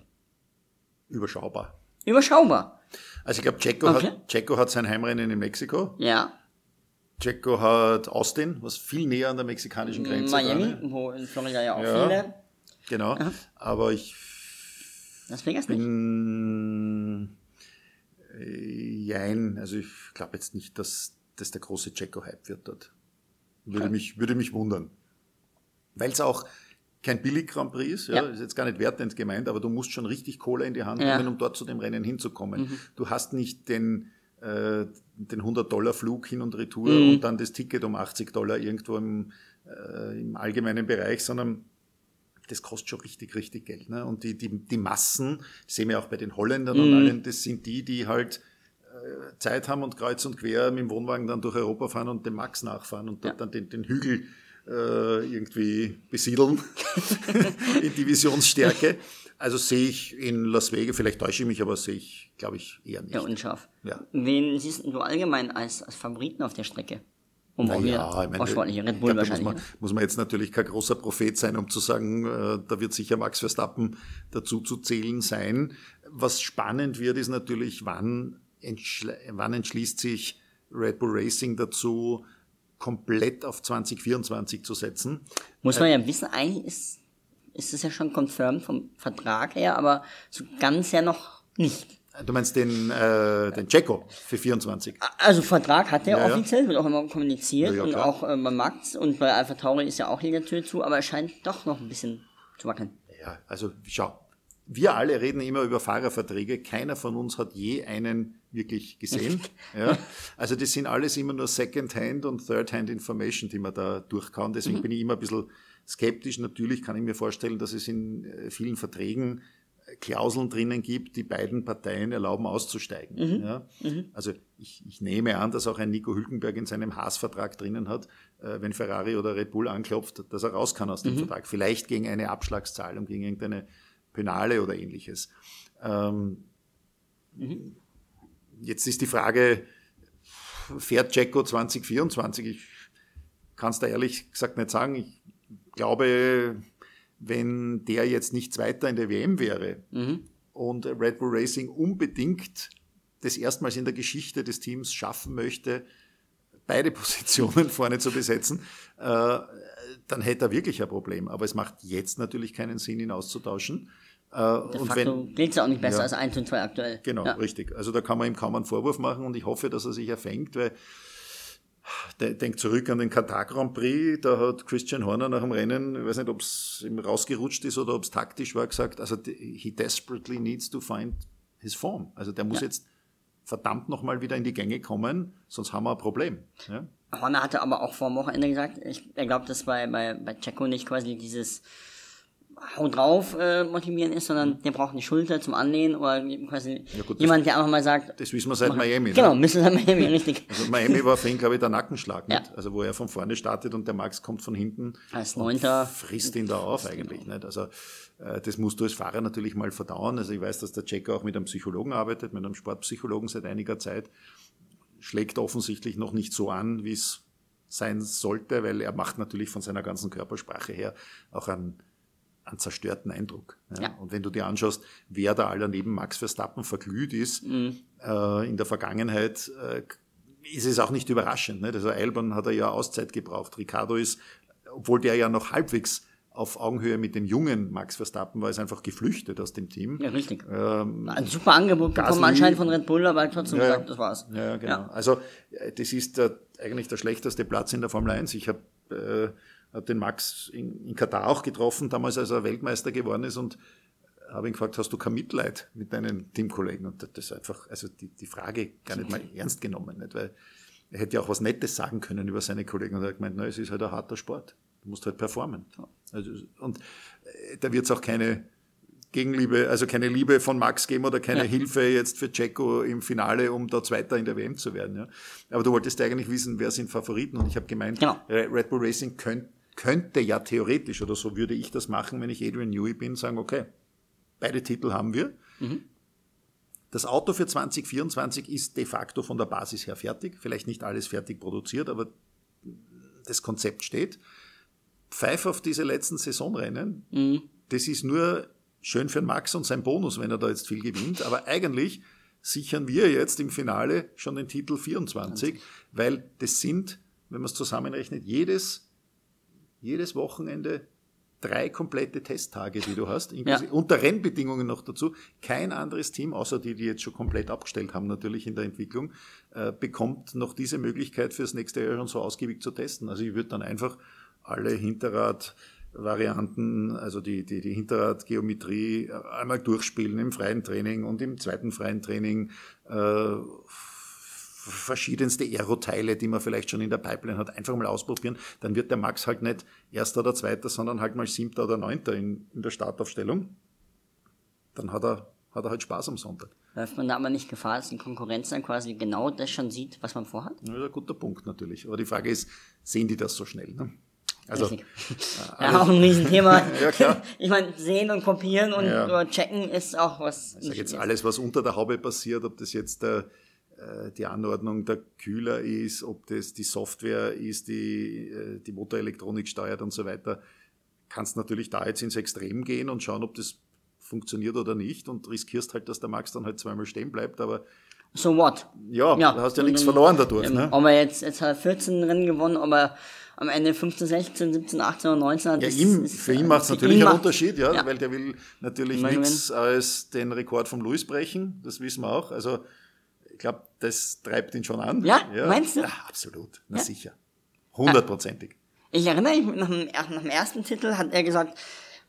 Überschaubar. Überschaubar. Also ich glaube, Checo, okay. hat, Checo hat sein Heimrennen in Mexiko. Ja. Checo hat Austin, was viel näher an der mexikanischen Grenze ist. Miami, ne? wo in Florida ja auch ja, viele. Genau, Aha. aber ich Las Vegas bin, nicht? Äh, jein, also ich glaube jetzt nicht, dass das der große Checo-Hype wird dort. Würde, okay. mich, würde mich wundern. Weil es auch kein billig Grand Prix ist, ja, ja, ist jetzt gar nicht wertend gemeint, aber du musst schon richtig Kohle in die Hand ja. nehmen, um dort zu dem Rennen hinzukommen. Mhm. Du hast nicht den, äh, den 100-Dollar-Flug hin und retour mhm. und dann das Ticket um 80 Dollar irgendwo im, äh, im allgemeinen Bereich, sondern das kostet schon richtig, richtig Geld. Ne? Und die, die, die Massen, sehen wir auch bei den Holländern mhm. und allen, das sind die, die halt äh, Zeit haben und kreuz und quer mit dem Wohnwagen dann durch Europa fahren und dem Max nachfahren und ja. dann den, den Hügel äh, irgendwie besiedeln in Divisionsstärke. Also sehe ich in Las Vegas, vielleicht täusche ich mich, aber sehe ich, glaube ich, eher nicht. Ja, unscharf. Ja. Wen siehst du allgemein als, als Favoriten auf der Strecke? Um naja, ich meine, sportliche Red Bull glaub, wahrscheinlich. Muss man, muss man, jetzt natürlich kein großer Prophet sein, um zu sagen, äh, da wird sicher Max Verstappen dazu zu zählen sein. Was spannend wird, ist natürlich, wann, entschl wann entschließt sich Red Bull Racing dazu, komplett auf 2024 zu setzen. Muss man ja wissen, eigentlich ist ist es ja schon confirmed vom Vertrag her, aber so ganz ja noch nicht. Du meinst den, äh, den Checo für 24? Also Vertrag hat er ja, offiziell, wird auch immer kommuniziert ja, ja, und auch äh, bei Max und bei Alpha Tauri ist ja auch hier die Tür zu, aber es scheint doch noch ein bisschen zu wackeln. Ja, also schau, wir alle reden immer über Fahrerverträge, keiner von uns hat je einen wirklich gesehen. ja. Also das sind alles immer nur Second-Hand und Third-Hand Information, die man da durchkauen. Deswegen mhm. bin ich immer ein bisschen skeptisch. Natürlich kann ich mir vorstellen, dass es in äh, vielen Verträgen äh, Klauseln drinnen gibt, die beiden Parteien erlauben auszusteigen. Mhm. Ja? Mhm. Also ich, ich, nehme an, dass auch ein Nico Hülkenberg in seinem Haas-Vertrag drinnen hat, äh, wenn Ferrari oder Red Bull anklopft, dass er raus kann aus dem mhm. Vertrag. Vielleicht gegen eine Abschlagszahlung, gegen irgendeine Penale oder ähnliches. Ähm, mhm. Jetzt ist die Frage, fährt Jacko 2024? Ich kann es da ehrlich gesagt nicht sagen. Ich glaube, wenn der jetzt nicht Zweiter in der WM wäre mhm. und Red Bull Racing unbedingt das erstmals in der Geschichte des Teams schaffen möchte, beide Positionen vorne zu besetzen, äh, dann hätte er wirklich ein Problem. Aber es macht jetzt natürlich keinen Sinn, ihn auszutauschen. Äh, De und geht es auch nicht besser ja, als 1 und 2 aktuell. Genau, ja. richtig. Also da kann man ihm kaum einen Vorwurf machen und ich hoffe, dass er sich erfängt, weil Denk zurück an den Katar Grand Prix, da hat Christian Horner nach dem Rennen, ich weiß nicht, ob es ihm rausgerutscht ist oder ob es taktisch war, gesagt, also he desperately needs to find his form. Also der muss ja. jetzt verdammt nochmal wieder in die Gänge kommen, sonst haben wir ein Problem. Ja? Horner hatte aber auch vor dem Wochenende gesagt, ich, er glaubt, dass bei, bei, bei Checo nicht quasi dieses Hau drauf äh, motivieren ist, sondern der braucht eine Schulter zum Anlehnen oder quasi ja gut, jemand, der einfach mal sagt. Das wissen wir seit Miami. Ne? Genau, müssen seit Miami, richtig. Also Miami war für ihn, glaube ich, der Nackenschlag. Ja. Also wo er von vorne startet und der Max kommt von hinten. Als Neunter. Frisst ihn da auf eigentlich. Nicht? Also äh, das musst du als Fahrer natürlich mal verdauen. Also ich weiß, dass der Checker auch mit einem Psychologen arbeitet, mit einem Sportpsychologen seit einiger Zeit. Schlägt offensichtlich noch nicht so an, wie es sein sollte, weil er macht natürlich von seiner ganzen Körpersprache her auch einen einen zerstörten Eindruck. Ja. ja. Und wenn du dir anschaust, wer da aller neben Max Verstappen verglüht ist, mhm. äh, in der Vergangenheit, äh, ist es auch nicht überraschend. Ne? Also Albon hat er ja Auszeit gebraucht. Ricardo ist, obwohl der ja noch halbwegs auf Augenhöhe mit dem jungen Max Verstappen war, ist einfach geflüchtet aus dem Team. Ja, richtig. Ähm, Ein super Angebot bekommen anscheinend von Red Bull, aber trotzdem ja, gesagt, das war's. Ja, genau. Ja. Also äh, das ist der, eigentlich der schlechteste Platz in der Formel 1. Ich habe äh, habe den Max in, in Katar auch getroffen, damals als er Weltmeister geworden ist und habe ihn gefragt, hast du kein Mitleid mit deinen Teamkollegen? Und das ist einfach, also die, die Frage gar nicht mal ernst genommen, nicht? weil er hätte ja auch was Nettes sagen können über seine Kollegen und er hat gemeint, na, es ist halt ein harter Sport. Du musst halt performen. Also, und äh, da wird es auch keine Gegenliebe, also keine Liebe von Max geben oder keine ja. Hilfe jetzt für Checo im Finale, um da Zweiter in der WM zu werden. Ja. Aber du wolltest eigentlich wissen, wer sind Favoriten und ich habe gemeint, genau. Red Bull Racing könnte könnte ja theoretisch, oder so würde ich das machen, wenn ich Adrian Newey bin, sagen, okay, beide Titel haben wir. Mhm. Das Auto für 2024 ist de facto von der Basis her fertig. Vielleicht nicht alles fertig produziert, aber das Konzept steht. Pfeif auf diese letzten Saisonrennen. Mhm. Das ist nur schön für Max und sein Bonus, wenn er da jetzt viel gewinnt. Aber eigentlich sichern wir jetzt im Finale schon den Titel 24, weil das sind, wenn man es zusammenrechnet, jedes jedes Wochenende drei komplette Testtage, die du hast, ja. unter Rennbedingungen noch dazu. Kein anderes Team, außer die, die jetzt schon komplett abgestellt haben, natürlich in der Entwicklung, äh, bekommt noch diese Möglichkeit fürs nächste Jahr schon so ausgiebig zu testen. Also ich würde dann einfach alle Hinterrad-Varianten, also die, die, die Hinterrad-Geometrie äh, einmal durchspielen im freien Training und im zweiten freien Training. Äh, verschiedenste Aeroteile, die man vielleicht schon in der Pipeline hat, einfach mal ausprobieren. Dann wird der Max halt nicht Erster oder Zweiter, sondern halt mal Siebter oder Neunter in, in der Startaufstellung. Dann hat er, hat er halt Spaß am Sonntag. Läuft man da aber nicht Gefahr, dass die Konkurrenz dann quasi genau das schon sieht, was man vorhat? Das ist ein guter Punkt natürlich. Aber die Frage ist, sehen die das so schnell? Ne? Also, äh, ja, auch ein Riesenthema. ja, klar. Ich meine, sehen und kopieren und ja. checken ist auch was. Ich sag jetzt alles, was unter der Haube passiert, ob das jetzt der äh, die Anordnung der Kühler ist, ob das die Software ist, die äh, die Motorelektronik steuert und so weiter, kannst natürlich da jetzt ins Extrem gehen und schauen, ob das funktioniert oder nicht und riskierst halt, dass der Max dann halt zweimal stehen bleibt, aber so what? Ja, ja. du hast ja nichts verloren dadurch. Ähm, ne? Ob er jetzt, jetzt hat er 14 Rennen gewonnen, ob er am Ende 15, 16, 17, 18 oder 19 hat. Ja, ihm, ist, für ihn macht es natürlich einen Unterschied, ja, ja, weil der will natürlich nichts als den Rekord vom Louis brechen, das wissen wir auch. Also glaube, das treibt ihn schon an. Ja, ja. meinst du? Ja, absolut, na ja. sicher. Hundertprozentig. Ich erinnere mich, nach dem, nach dem ersten Titel hat er gesagt,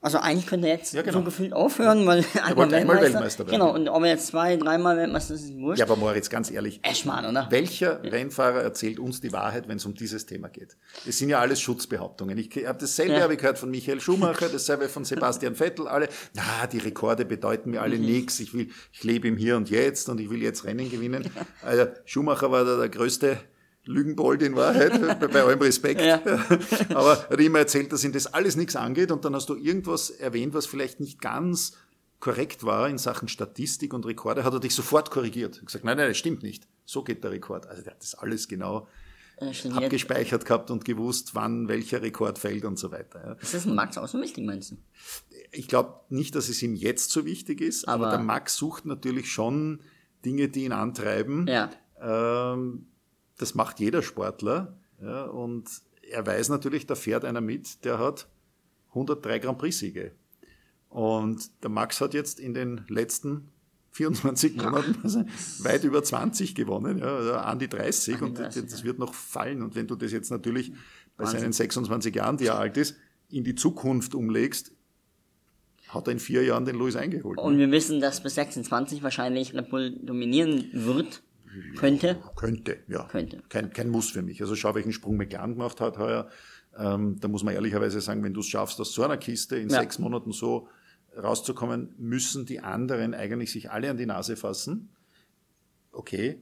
also eigentlich könnte er jetzt ja, genau. so gefühlt aufhören, weil er einmal Weltmeister, Weltmeister werden. Genau, und ob er jetzt zwei, dreimal Weltmeister ist, ist wurscht. Ja, aber Moritz, ganz ehrlich. Eschmann, oder? Welcher ja. Rennfahrer erzählt uns die Wahrheit, wenn es um dieses Thema geht? Es sind ja alles Schutzbehauptungen. Ich habe dasselbe ja. habe ich gehört von Michael Schumacher, dasselbe von Sebastian Vettel, alle, na, die Rekorde bedeuten mir alle mhm. nichts. Ich will, ich lebe im Hier und Jetzt und ich will jetzt Rennen gewinnen. Also Schumacher war da der größte Lügenbold in Wahrheit, bei allem Respekt. Ja. Aber er hat immer erzählt, dass ihm das alles nichts angeht und dann hast du irgendwas erwähnt, was vielleicht nicht ganz korrekt war in Sachen Statistik und Rekorde, hat er dich sofort korrigiert. Er gesagt, nein, nein, das stimmt nicht. So geht der Rekord. Also der hat das alles genau abgespeichert gehabt und gewusst, wann welcher Rekord fällt und so weiter. Ja. Ist das ein Max auch so wichtig, meinst du? Ich glaube nicht, dass es ihm jetzt so wichtig ist, aber, aber der Max sucht natürlich schon Dinge, die ihn antreiben. Ja. Ähm, das macht jeder Sportler. Ja, und er weiß natürlich, da fährt einer mit, der hat 103 Grand Prix-Siege. Und der Max hat jetzt in den letzten 24 Monaten also weit über 20 gewonnen, ja, also an die 30 und 30, das wird noch fallen. Und wenn du das jetzt natürlich bei Wahnsinn. seinen 26 Jahren, die er alt ist, in die Zukunft umlegst, hat er in vier Jahren den Louis eingeholt. Und ne? wir wissen, dass bis 26 wahrscheinlich Red Bull dominieren wird. Könnte? Könnte, ja. Könnte. Kein, kein Muss für mich. Also schau, welchen Sprung McLaren gemacht hat heuer. Ähm, da muss man ehrlicherweise sagen, wenn du es schaffst, aus so einer Kiste in ja. sechs Monaten so rauszukommen, müssen die anderen eigentlich sich alle an die Nase fassen. Okay,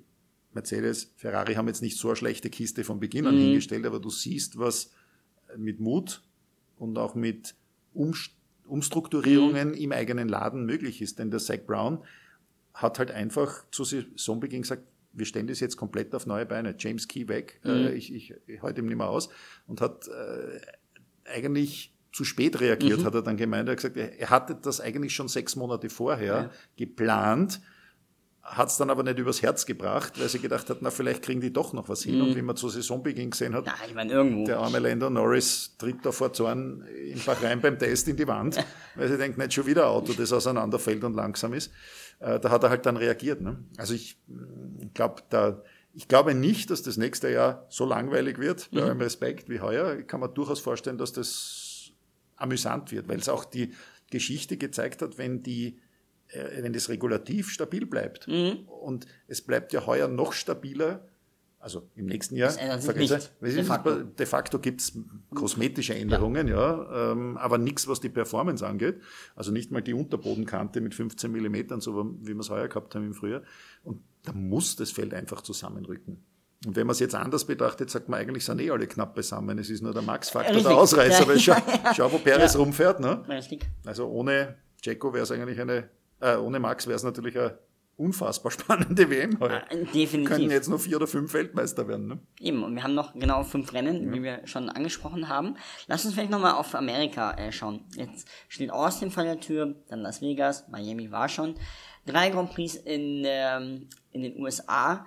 Mercedes, Ferrari haben jetzt nicht so eine schlechte Kiste von Beginn an mhm. hingestellt, aber du siehst, was mit Mut und auch mit Umst Umstrukturierungen mhm. im eigenen Laden möglich ist. Denn der Zach Brown hat halt einfach zu Saisonbeginn gesagt, wir stellen das jetzt komplett auf neue Beine. James Key weg, mhm. äh, ich, ich, ich halte ihm nicht mehr aus und hat äh, eigentlich zu spät reagiert, mhm. hat er dann gemeint. Er hat gesagt, er hatte das eigentlich schon sechs Monate vorher ja. geplant, hat es dann aber nicht übers Herz gebracht, weil sie gedacht hat, na, vielleicht kriegen die doch noch was hin. Mhm. Und wie man zu Saisonbeginn gesehen hat, ja, ich mein, irgendwo. der arme Länder Norris tritt da vor Zorn in Bahrain beim Test in die Wand, weil sie denkt, nicht schon wieder ein Auto, das auseinanderfällt und langsam ist. Äh, da hat er halt dann reagiert. Ne? Also ich glaube, da, ich glaube nicht, dass das nächste Jahr so langweilig wird, bei mhm. allem Respekt wie heuer. Ich kann mir durchaus vorstellen, dass das amüsant wird, weil es auch die Geschichte gezeigt hat, wenn die äh, wenn das Regulativ stabil bleibt. Mhm. Und es bleibt ja heuer noch stabiler, also im nächsten Jahr. Vergesse, de facto, de facto gibt es kosmetische Änderungen, ja, ja ähm, aber nichts, was die Performance angeht. Also nicht mal die Unterbodenkante mit 15 Millimetern, so wie wir es heuer gehabt haben im Frühjahr. Und da muss das Feld einfach zusammenrücken. Und wenn man es jetzt anders betrachtet, sagt man eigentlich, sind eh alle knapp beisammen. Es ist nur der Max-Faktor der Ausreißer, weil schau, schau wo Perez ja. rumfährt. Ne? Richtig. Also ohne Jacko wäre es eigentlich eine, äh, ohne Max wäre es natürlich eine unfassbar spannende WM heute. Ja, definitiv. Können jetzt nur vier oder fünf Weltmeister werden. Ne? Eben, und wir haben noch genau fünf Rennen, ja. wie wir schon angesprochen haben. Lass uns vielleicht nochmal auf Amerika äh, schauen. Jetzt steht Austin vor der Tür, dann Las Vegas, Miami war schon. Drei Grand Prix in, ähm, in den USA.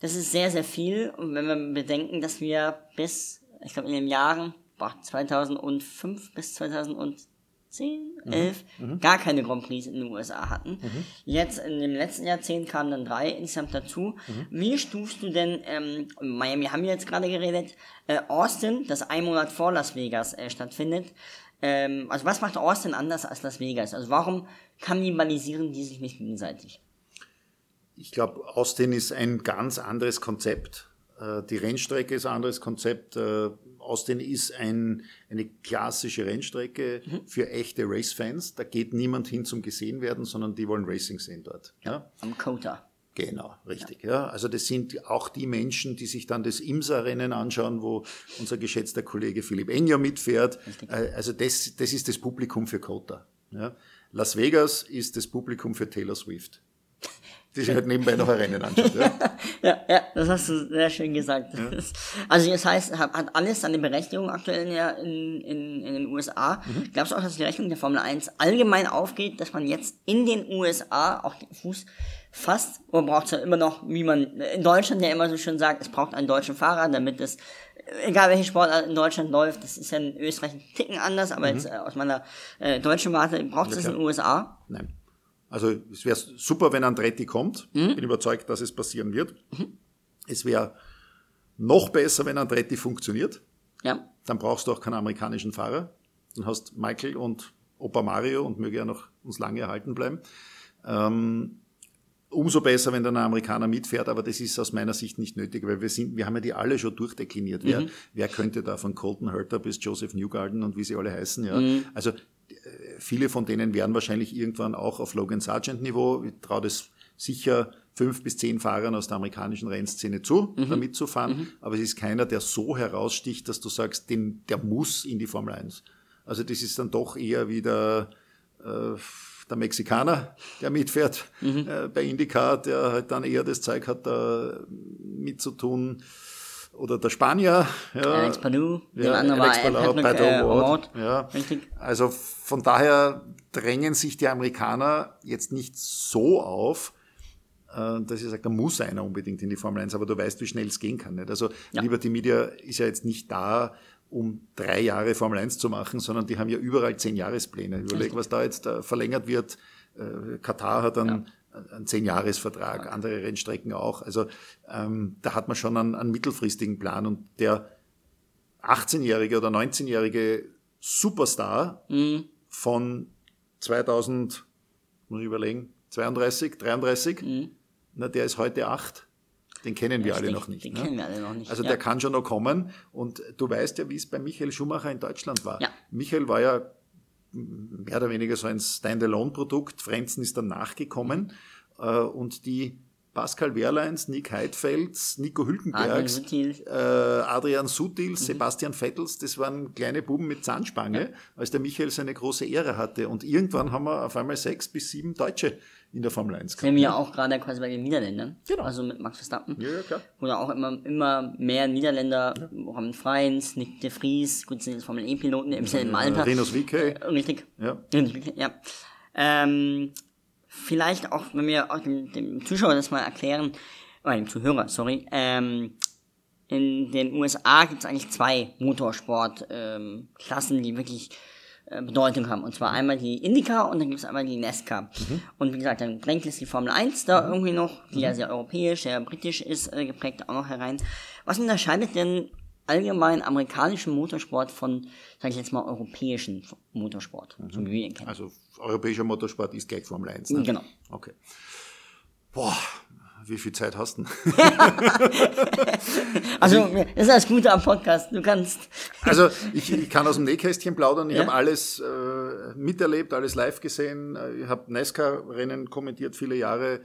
Das ist sehr, sehr viel. Und wenn wir bedenken, dass wir bis, ich glaube, in den Jahren boah, 2005 bis 2010, mhm. 11 mhm. gar keine Grand Prix in den USA hatten. Mhm. Jetzt in dem letzten Jahrzehnt kamen dann drei insgesamt dazu. Mhm. Wie stufst du denn, ähm, Miami haben wir jetzt gerade geredet, äh, Austin, das ein Monat vor Las Vegas äh, stattfindet, ähm, also was macht Austin anders als Las Vegas? Also warum kannibalisieren die sich nicht gegenseitig? Ich glaube, Austin ist ein ganz anderes Konzept. Äh, die Rennstrecke ist ein anderes Konzept. Austin ist ein, eine klassische Rennstrecke mhm. für echte Race-Fans. Da geht niemand hin zum gesehen werden, sondern die wollen Racing sehen dort. Ja, am Kota. Genau, richtig. Ja. ja. Also das sind auch die Menschen, die sich dann das IMSA-Rennen anschauen, wo unser geschätzter Kollege Philipp Enjo mitfährt. Richtig. Äh, also das, das ist das Publikum für Kota. Ja. Las Vegas ist das Publikum für Taylor Swift die sich halt nebenbei noch ein Rennen anschaut. Ja. ja, ja, das hast du sehr schön gesagt. Ja. Also das heißt, hat, alles seine Berechtigung aktuell in, in, in den USA. Mhm. Glaubst du auch, dass die Rechnung der Formel 1 allgemein aufgeht, dass man jetzt in den USA auch den Fuß fasst? Oder braucht es ja immer noch, wie man in Deutschland ja immer so schön sagt, es braucht einen deutschen Fahrer, damit es egal welche Sportart in Deutschland läuft, das ist ja in Österreich ein Ticken anders, aber mhm. jetzt äh, aus meiner äh, deutschen Warte braucht es das in den USA? Nein. Also es wäre super, wenn Andretti kommt. Mhm. Bin überzeugt, dass es passieren wird. Mhm. Es wäre noch besser, wenn Andretti funktioniert. Ja. Dann brauchst du auch keinen amerikanischen Fahrer. Dann hast Michael und Opa Mario und möge er noch uns lange erhalten bleiben. Ähm, umso besser, wenn dann ein Amerikaner mitfährt, aber das ist aus meiner Sicht nicht nötig, weil wir sind, wir haben ja die alle schon durchdekliniert. Mhm. Wer, wer könnte da von Colton Herter bis Joseph Newgarden und wie sie alle heißen, ja. Mhm. Also viele von denen werden wahrscheinlich irgendwann auch auf Logan Sargent Niveau. Ich traue das sicher fünf bis zehn Fahrern aus der amerikanischen Rennszene zu, mhm. da mitzufahren. Mhm. Aber es ist keiner, der so heraussticht, dass du sagst, den, der muss in die Formel 1. Also das ist dann doch eher wieder äh, der Mexikaner, der mitfährt mhm. äh, bei IndyCar, der halt dann eher das Zeug hat, da mitzutun oder der Spanier. Ja, Alex Padu, ja, Alex Palau, Patrick, äh, Award. Ja. Richtig. Also von daher drängen sich die Amerikaner jetzt nicht so auf, äh, dass ich sage, da muss einer unbedingt in die Formel 1, aber du weißt, wie schnell es gehen kann. Nicht? Also ja. Liberty Media ist ja jetzt nicht da, um drei Jahre Formel 1 zu machen, sondern die haben ja überall zehn Jahrespläne. Überleg, was da jetzt äh, verlängert wird. Katar hat dann einen Zehn-Jahres-Vertrag, andere Rennstrecken auch. Also ähm, da hat man schon einen, einen mittelfristigen Plan und der 18-jährige oder 19-jährige Superstar Mhm. von 2000, muss ich überlegen, 32, 33, Mhm. na, der ist heute acht. Den kennen wir alle Richtig, noch nicht. Den ne? kennen wir alle noch nicht. Also ja. der kann schon noch kommen. Und du weißt ja, wie es bei Michael Schumacher in Deutschland war. Ja. Michael war ja mehr oder weniger so ein Standalone-Produkt. Frenzen ist dann nachgekommen. Äh, Und die Pascal Wehrleins, Nick Heidfelds, Nico Adrian Hülkenbergs, Sutil. äh, Adrian Sutil, Mhm. Sebastian Vettels, das waren kleine Buben mit Zahnspange, als der Michael seine große Ehre hatte. Und irgendwann haben wir auf einmal sechs bis sieben Deutsche in der Formel 1 Sehen wir ja auch gerade quasi bei den Niederländern. Genau. Also mit Max Verstappen. Ja, ja, klar. Oder auch immer, immer mehr Niederländer, Robin Freins, Nick de Vries, gut, sind jetzt Formel E-Piloten, im selben Alter. Renus Vique. Äh, Richtig. Ja. Richtig, ja. Ähm, vielleicht auch, wenn wir auch dem, dem Zuschauer das mal erklären, oder dem Zuhörer, sorry, ähm, in den USA gibt es eigentlich zwei Motorsport-Klassen, ähm, die wirklich äh, Bedeutung haben. Und zwar einmal die IndyCar und dann gibt es einmal die NASCAR. Und wie gesagt, dann drängt es die Formel 1 da irgendwie noch, die ja sehr europäisch, sehr britisch ist, äh, geprägt auch noch herein. Was unterscheidet denn allgemein amerikanischen Motorsport von, sag ich jetzt mal, europäischen Motorsport, so wie wir ihn kennen? Also europäischer Motorsport ist gleich Formel 1. Ne? Genau. Okay. Boah, wie viel Zeit hast du? denn? Also, das ist das Gute am Podcast. Du kannst. Also ich, ich kann aus dem Nähkästchen plaudern. Ich Ja. habe alles äh, miterlebt, alles live gesehen. Ich habe NASCAR-Rennen kommentiert viele Jahre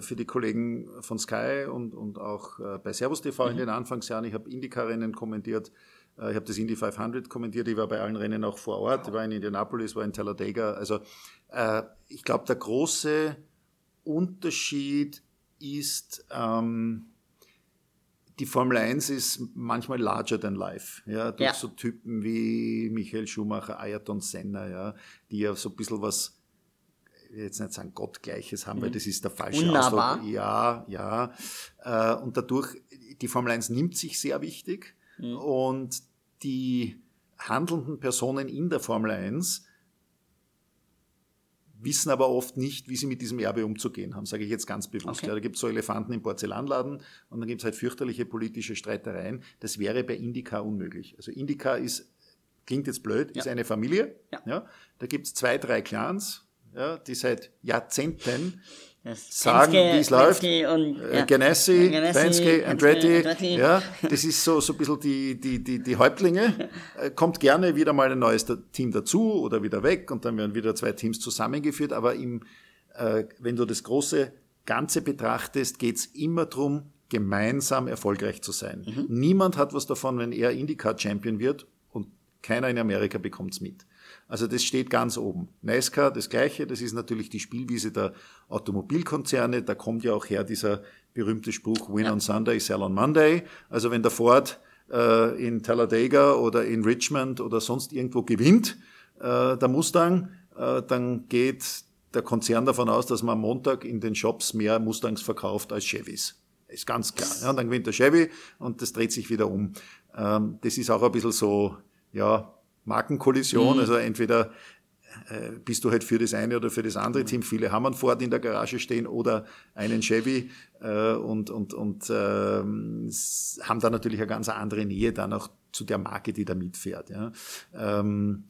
für die Kollegen von Sky und, und auch äh, bei Servus TV in den Anfangsjahren. Ich habe IndyCar-Rennen kommentiert. Äh, ich habe das Indy 500 kommentiert. Ich war bei allen Rennen auch vor Ort. Ich war in Indianapolis, war in Talladega. Also äh, ich glaube, der große Unterschied ist, ähm, die Formel 1 ist manchmal larger than life. Ja, durch Ja. so Typen wie Michael Schumacher, Ayrton Senna, ja, die ja so ein bisschen was, jetzt nicht sagen Gottgleiches haben, weil das ist der falsche Mhm. Unnahbar. Ausdruck. Ja, ja. Äh, und dadurch, die Formel 1 nimmt sich sehr wichtig Mhm. und die handelnden Personen in der Formel 1 wissen aber oft nicht, wie sie mit diesem Erbe umzugehen haben, sage ich jetzt ganz bewusst. Okay. Ja, da gibt es so Elefanten im Porzellanladen und dann gibt es halt fürchterliche politische Streitereien. Das wäre bei Indica unmöglich. Also Indica ist, klingt jetzt blöd, ist Ja. eine Familie. Ja. Da gibt es zwei, drei Clans, ja, die seit Jahrzehnten sagen, wie es läuft. Und, äh, ja. Ganassi, Ganassi, Penske, Andretti, Andretti. ja, das ist so, so ein bisschen die, die, die, die Häuptlinge. Äh, Kommt gerne wieder mal ein neues Team dazu oder wieder weg und dann werden wieder zwei Teams zusammengeführt. Aber im, äh, wenn du das große Ganze betrachtest, geht's immer drum, gemeinsam erfolgreich zu sein. Mhm. Niemand hat was davon, wenn er IndyCar-Champion wird und keiner in Amerika bekommt's mit. Also das steht ganz oben. NASCAR, das Gleiche, das ist natürlich die Spielwiese der Automobilkonzerne. Da kommt ja auch her dieser berühmte Spruch, Win on Sunday, Sell on Monday. Also wenn der Ford äh, in Talladega oder in Richmond oder sonst irgendwo gewinnt, äh, der Mustang, äh, dann geht der Konzern davon aus, dass man am Montag in den Shops mehr Mustangs verkauft als Chevys. Ist ganz klar. Ja, und dann gewinnt der Chevy und das dreht sich wieder um. Ähm, das ist auch ein bisschen so, ja, Markenkollision. Also entweder äh, bist du halt für das eine oder für das andere Team. Viele haben einen Ford in der Garage stehen oder einen Chevy äh, und, und, und ähm, haben da natürlich eine ganz andere Nähe dann auch zu der Marke, die da mitfährt. Ja. Ähm,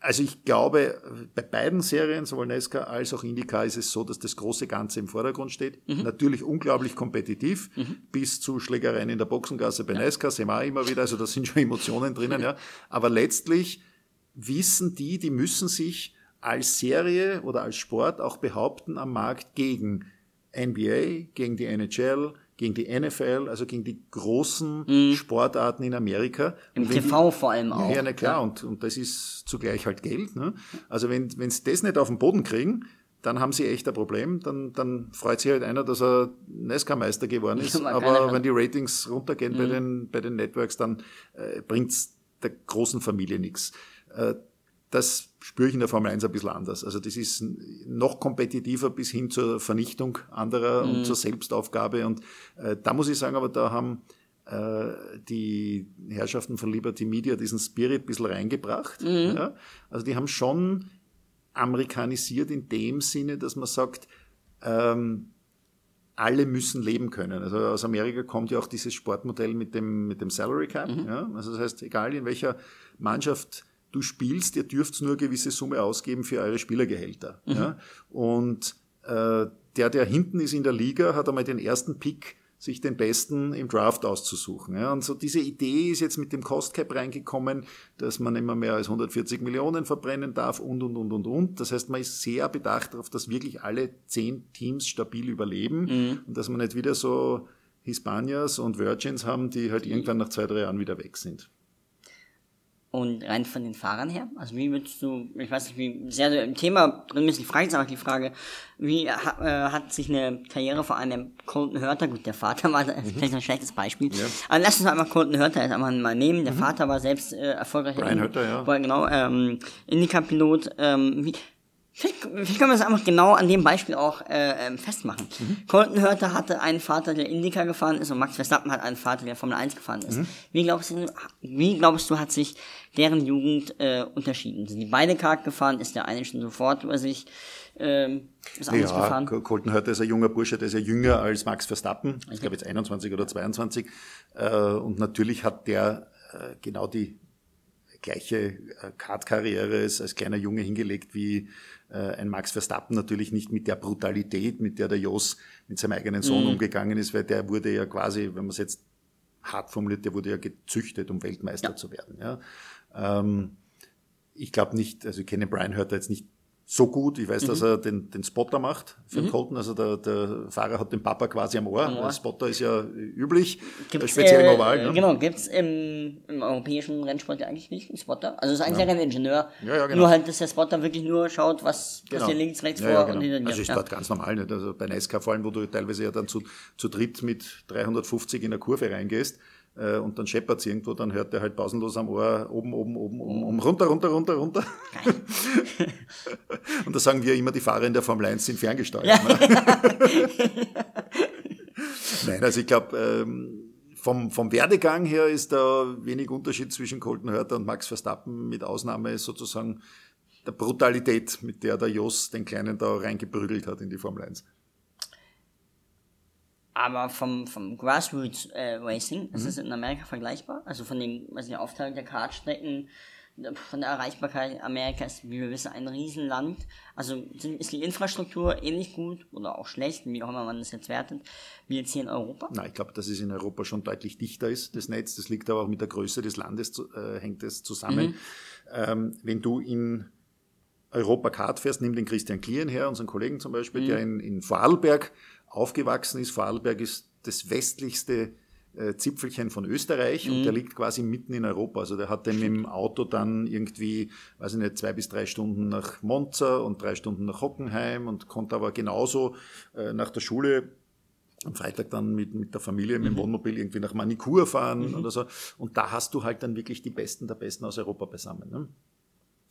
also ich glaube, bei beiden Serien, sowohl Nesca als auch Indica, ist es so, dass das große Ganze im Vordergrund steht. Natürlich unglaublich kompetitiv, bis zu Schlägereien in der Boxengasse bei Nesca, sehen wir immer wieder, also da sind schon Emotionen drinnen, ja. Aber letztlich wissen die, die müssen sich als Serie oder als Sport auch behaupten am Markt gegen NBA, gegen die NHL, gegen die NFL, also gegen die großen Sportarten in Amerika. Im wenn die- TV vor allem auch. ja, na klar, und, und das ist zugleich halt Geld. Ne? Also wenn, wenn sie das nicht auf den Boden kriegen, dann haben sie echt ein Problem. Dann, dann freut sich halt einer, dass er NASCAR-Meister geworden ist. Ja, Aber ja- Mhm. wenn die Ratings runtergehen bei, den, bei den Networks, dann äh, bringt's der großen Familie nichts. Äh, das spüre ich in der Formel 1 ein bisschen anders. Also das ist noch kompetitiver bis hin zur Vernichtung anderer Mhm. und zur Selbstaufgabe. Und äh, da muss ich sagen, aber da haben äh, die Herrschaften von Liberty Media diesen Spirit ein bisschen reingebracht. Ja? Also die haben schon amerikanisiert in dem Sinne, dass man sagt, ähm, alle müssen leben können. Also aus Amerika kommt ja auch dieses Sportmodell mit dem, mit dem Salary Cap. Mhm. Ja? Also das heißt, egal in welcher Mannschaft du spielst, ihr dürft nur eine gewisse Summe ausgeben für eure Spielergehälter. Mhm. Ja? Und äh, der, der hinten ist in der Liga, hat einmal den ersten Pick sich den Besten im Draft auszusuchen. Ja, und so diese Idee ist jetzt mit dem Cost Cap reingekommen, dass man immer mehr als 140 Millionen verbrennen darf und, und, und, und, und. Das heißt, man ist sehr bedacht darauf, dass wirklich alle zehn Teams stabil überleben mhm. und dass man nicht wieder so Hispanias und Virgins haben, die halt irgendwann nach zwei, drei Jahren wieder weg sind. Und rein von den Fahrern her, also wie würdest du, ich weiß nicht, wie sehr du im Thema drin bist, die Frage ist aber die Frage, wie ha, äh, hat sich eine Karriere vor einem Colton Hörter, gut, der Vater war mhm. vielleicht ein schlechtes Beispiel, ja. aber lass uns einmal Colton Hörter jetzt einmal mal nehmen, der mhm. Vater war selbst äh, erfolgreich. Brian Hörter, ja. War, genau, ähm, Indica-Pilot, ähm, wie, Vielleicht, können wir es einfach genau an dem Beispiel auch äh, ähm, festmachen. Mhm. Colton Hörter hatte einen Vater, der Indica gefahren ist und Max Verstappen hat einen Vater, der Formel 1 gefahren ist. Mhm. Wie, glaubst du, wie glaubst du, hat sich deren Jugend äh, unterschieden? Sind die beide karg gefahren? Ist der eine schon sofort über sich ähm, was anderes ja, gefahren? Colton Hörter ist ein junger Bursche, der ist ja jünger als Max Verstappen. Ich glaube jetzt 21 oder 22. Äh, und natürlich hat der äh, genau die gleiche äh, Kart-Karriere als kleiner Junge hingelegt wie ein Max Verstappen natürlich nicht mit der Brutalität, mit der der Jos mit seinem eigenen Sohn mhm. umgegangen ist, weil der wurde ja quasi, wenn man es jetzt hart formuliert, der wurde ja gezüchtet, um Weltmeister ja. zu werden. Ja. Ähm, ich glaube nicht, also ich kenne Brian Hörter jetzt nicht so gut. Ich weiß, mhm. dass er den, den Spotter macht für mhm. den Colton. Also der, der Fahrer hat den Papa quasi am Ohr. Der Spotter ist ja üblich, gibt's, speziell im Oval. Äh, ne? Genau, gibt's im, im europäischen Rennsport ja eigentlich nicht einen Spotter. Also es ist eigentlich ja. ein Renningenieur. Ja, ja, genau. Nur halt, dass der Spotter wirklich nur schaut, was genau. passiert links, rechts ja, vor genau. und hinter dir. Also ist dort ganz normal. Nicht? Also bei NASCAR vor allem, wo du teilweise ja dann zu, zu dritt mit 350 in der Kurve reingehst äh, und dann scheppert es irgendwo, dann hört er halt pausenlos am Ohr oben, oben, oben, oben, oben runter, runter, runter, runter. und da sagen wir immer, die Fahrer in der Formel 1 sind ferngesteuert. Ja. Ne? Nein, also ich glaube, ähm, vom, vom Werdegang her ist da wenig Unterschied zwischen Colton Hörter und Max Verstappen, mit Ausnahme sozusagen der Brutalität, mit der der Jos den Kleinen da reingeprügelt hat in die Formel 1. Aber vom, vom Grassroots äh, Racing, ist mhm. es in Amerika vergleichbar? Also von den, was die Aufteilung der Kartstrecken, von der Erreichbarkeit Amerika ist, wie wir wissen, ein Riesenland. Also ist die Infrastruktur ähnlich gut oder auch schlecht, wie auch immer man das jetzt wertet, wie jetzt hier in Europa? Nein, ich glaube, dass es in Europa schon deutlich dichter ist, das Netz. Das liegt aber auch mit der Größe des Landes, äh, hängt es zusammen. Mhm. Ähm, wenn du in Europa Kart fährst, nimm den Christian Klien her, unseren Kollegen zum Beispiel, mhm. der in, in Vorarlberg aufgewachsen ist. Vorarlberg ist das westlichste äh, Zipfelchen von Österreich mhm. und der liegt quasi mitten in Europa. Also der hat dann mit dem Auto dann irgendwie, weiß ich nicht, zwei bis drei Stunden nach Monza und drei Stunden nach Hockenheim und konnte aber genauso äh, nach der Schule am Freitag dann mit, mit der Familie, mit dem mhm. Wohnmobil irgendwie nach Manikur fahren mhm. oder so. Und da hast du halt dann wirklich die Besten der Besten aus Europa beisammen. Ne?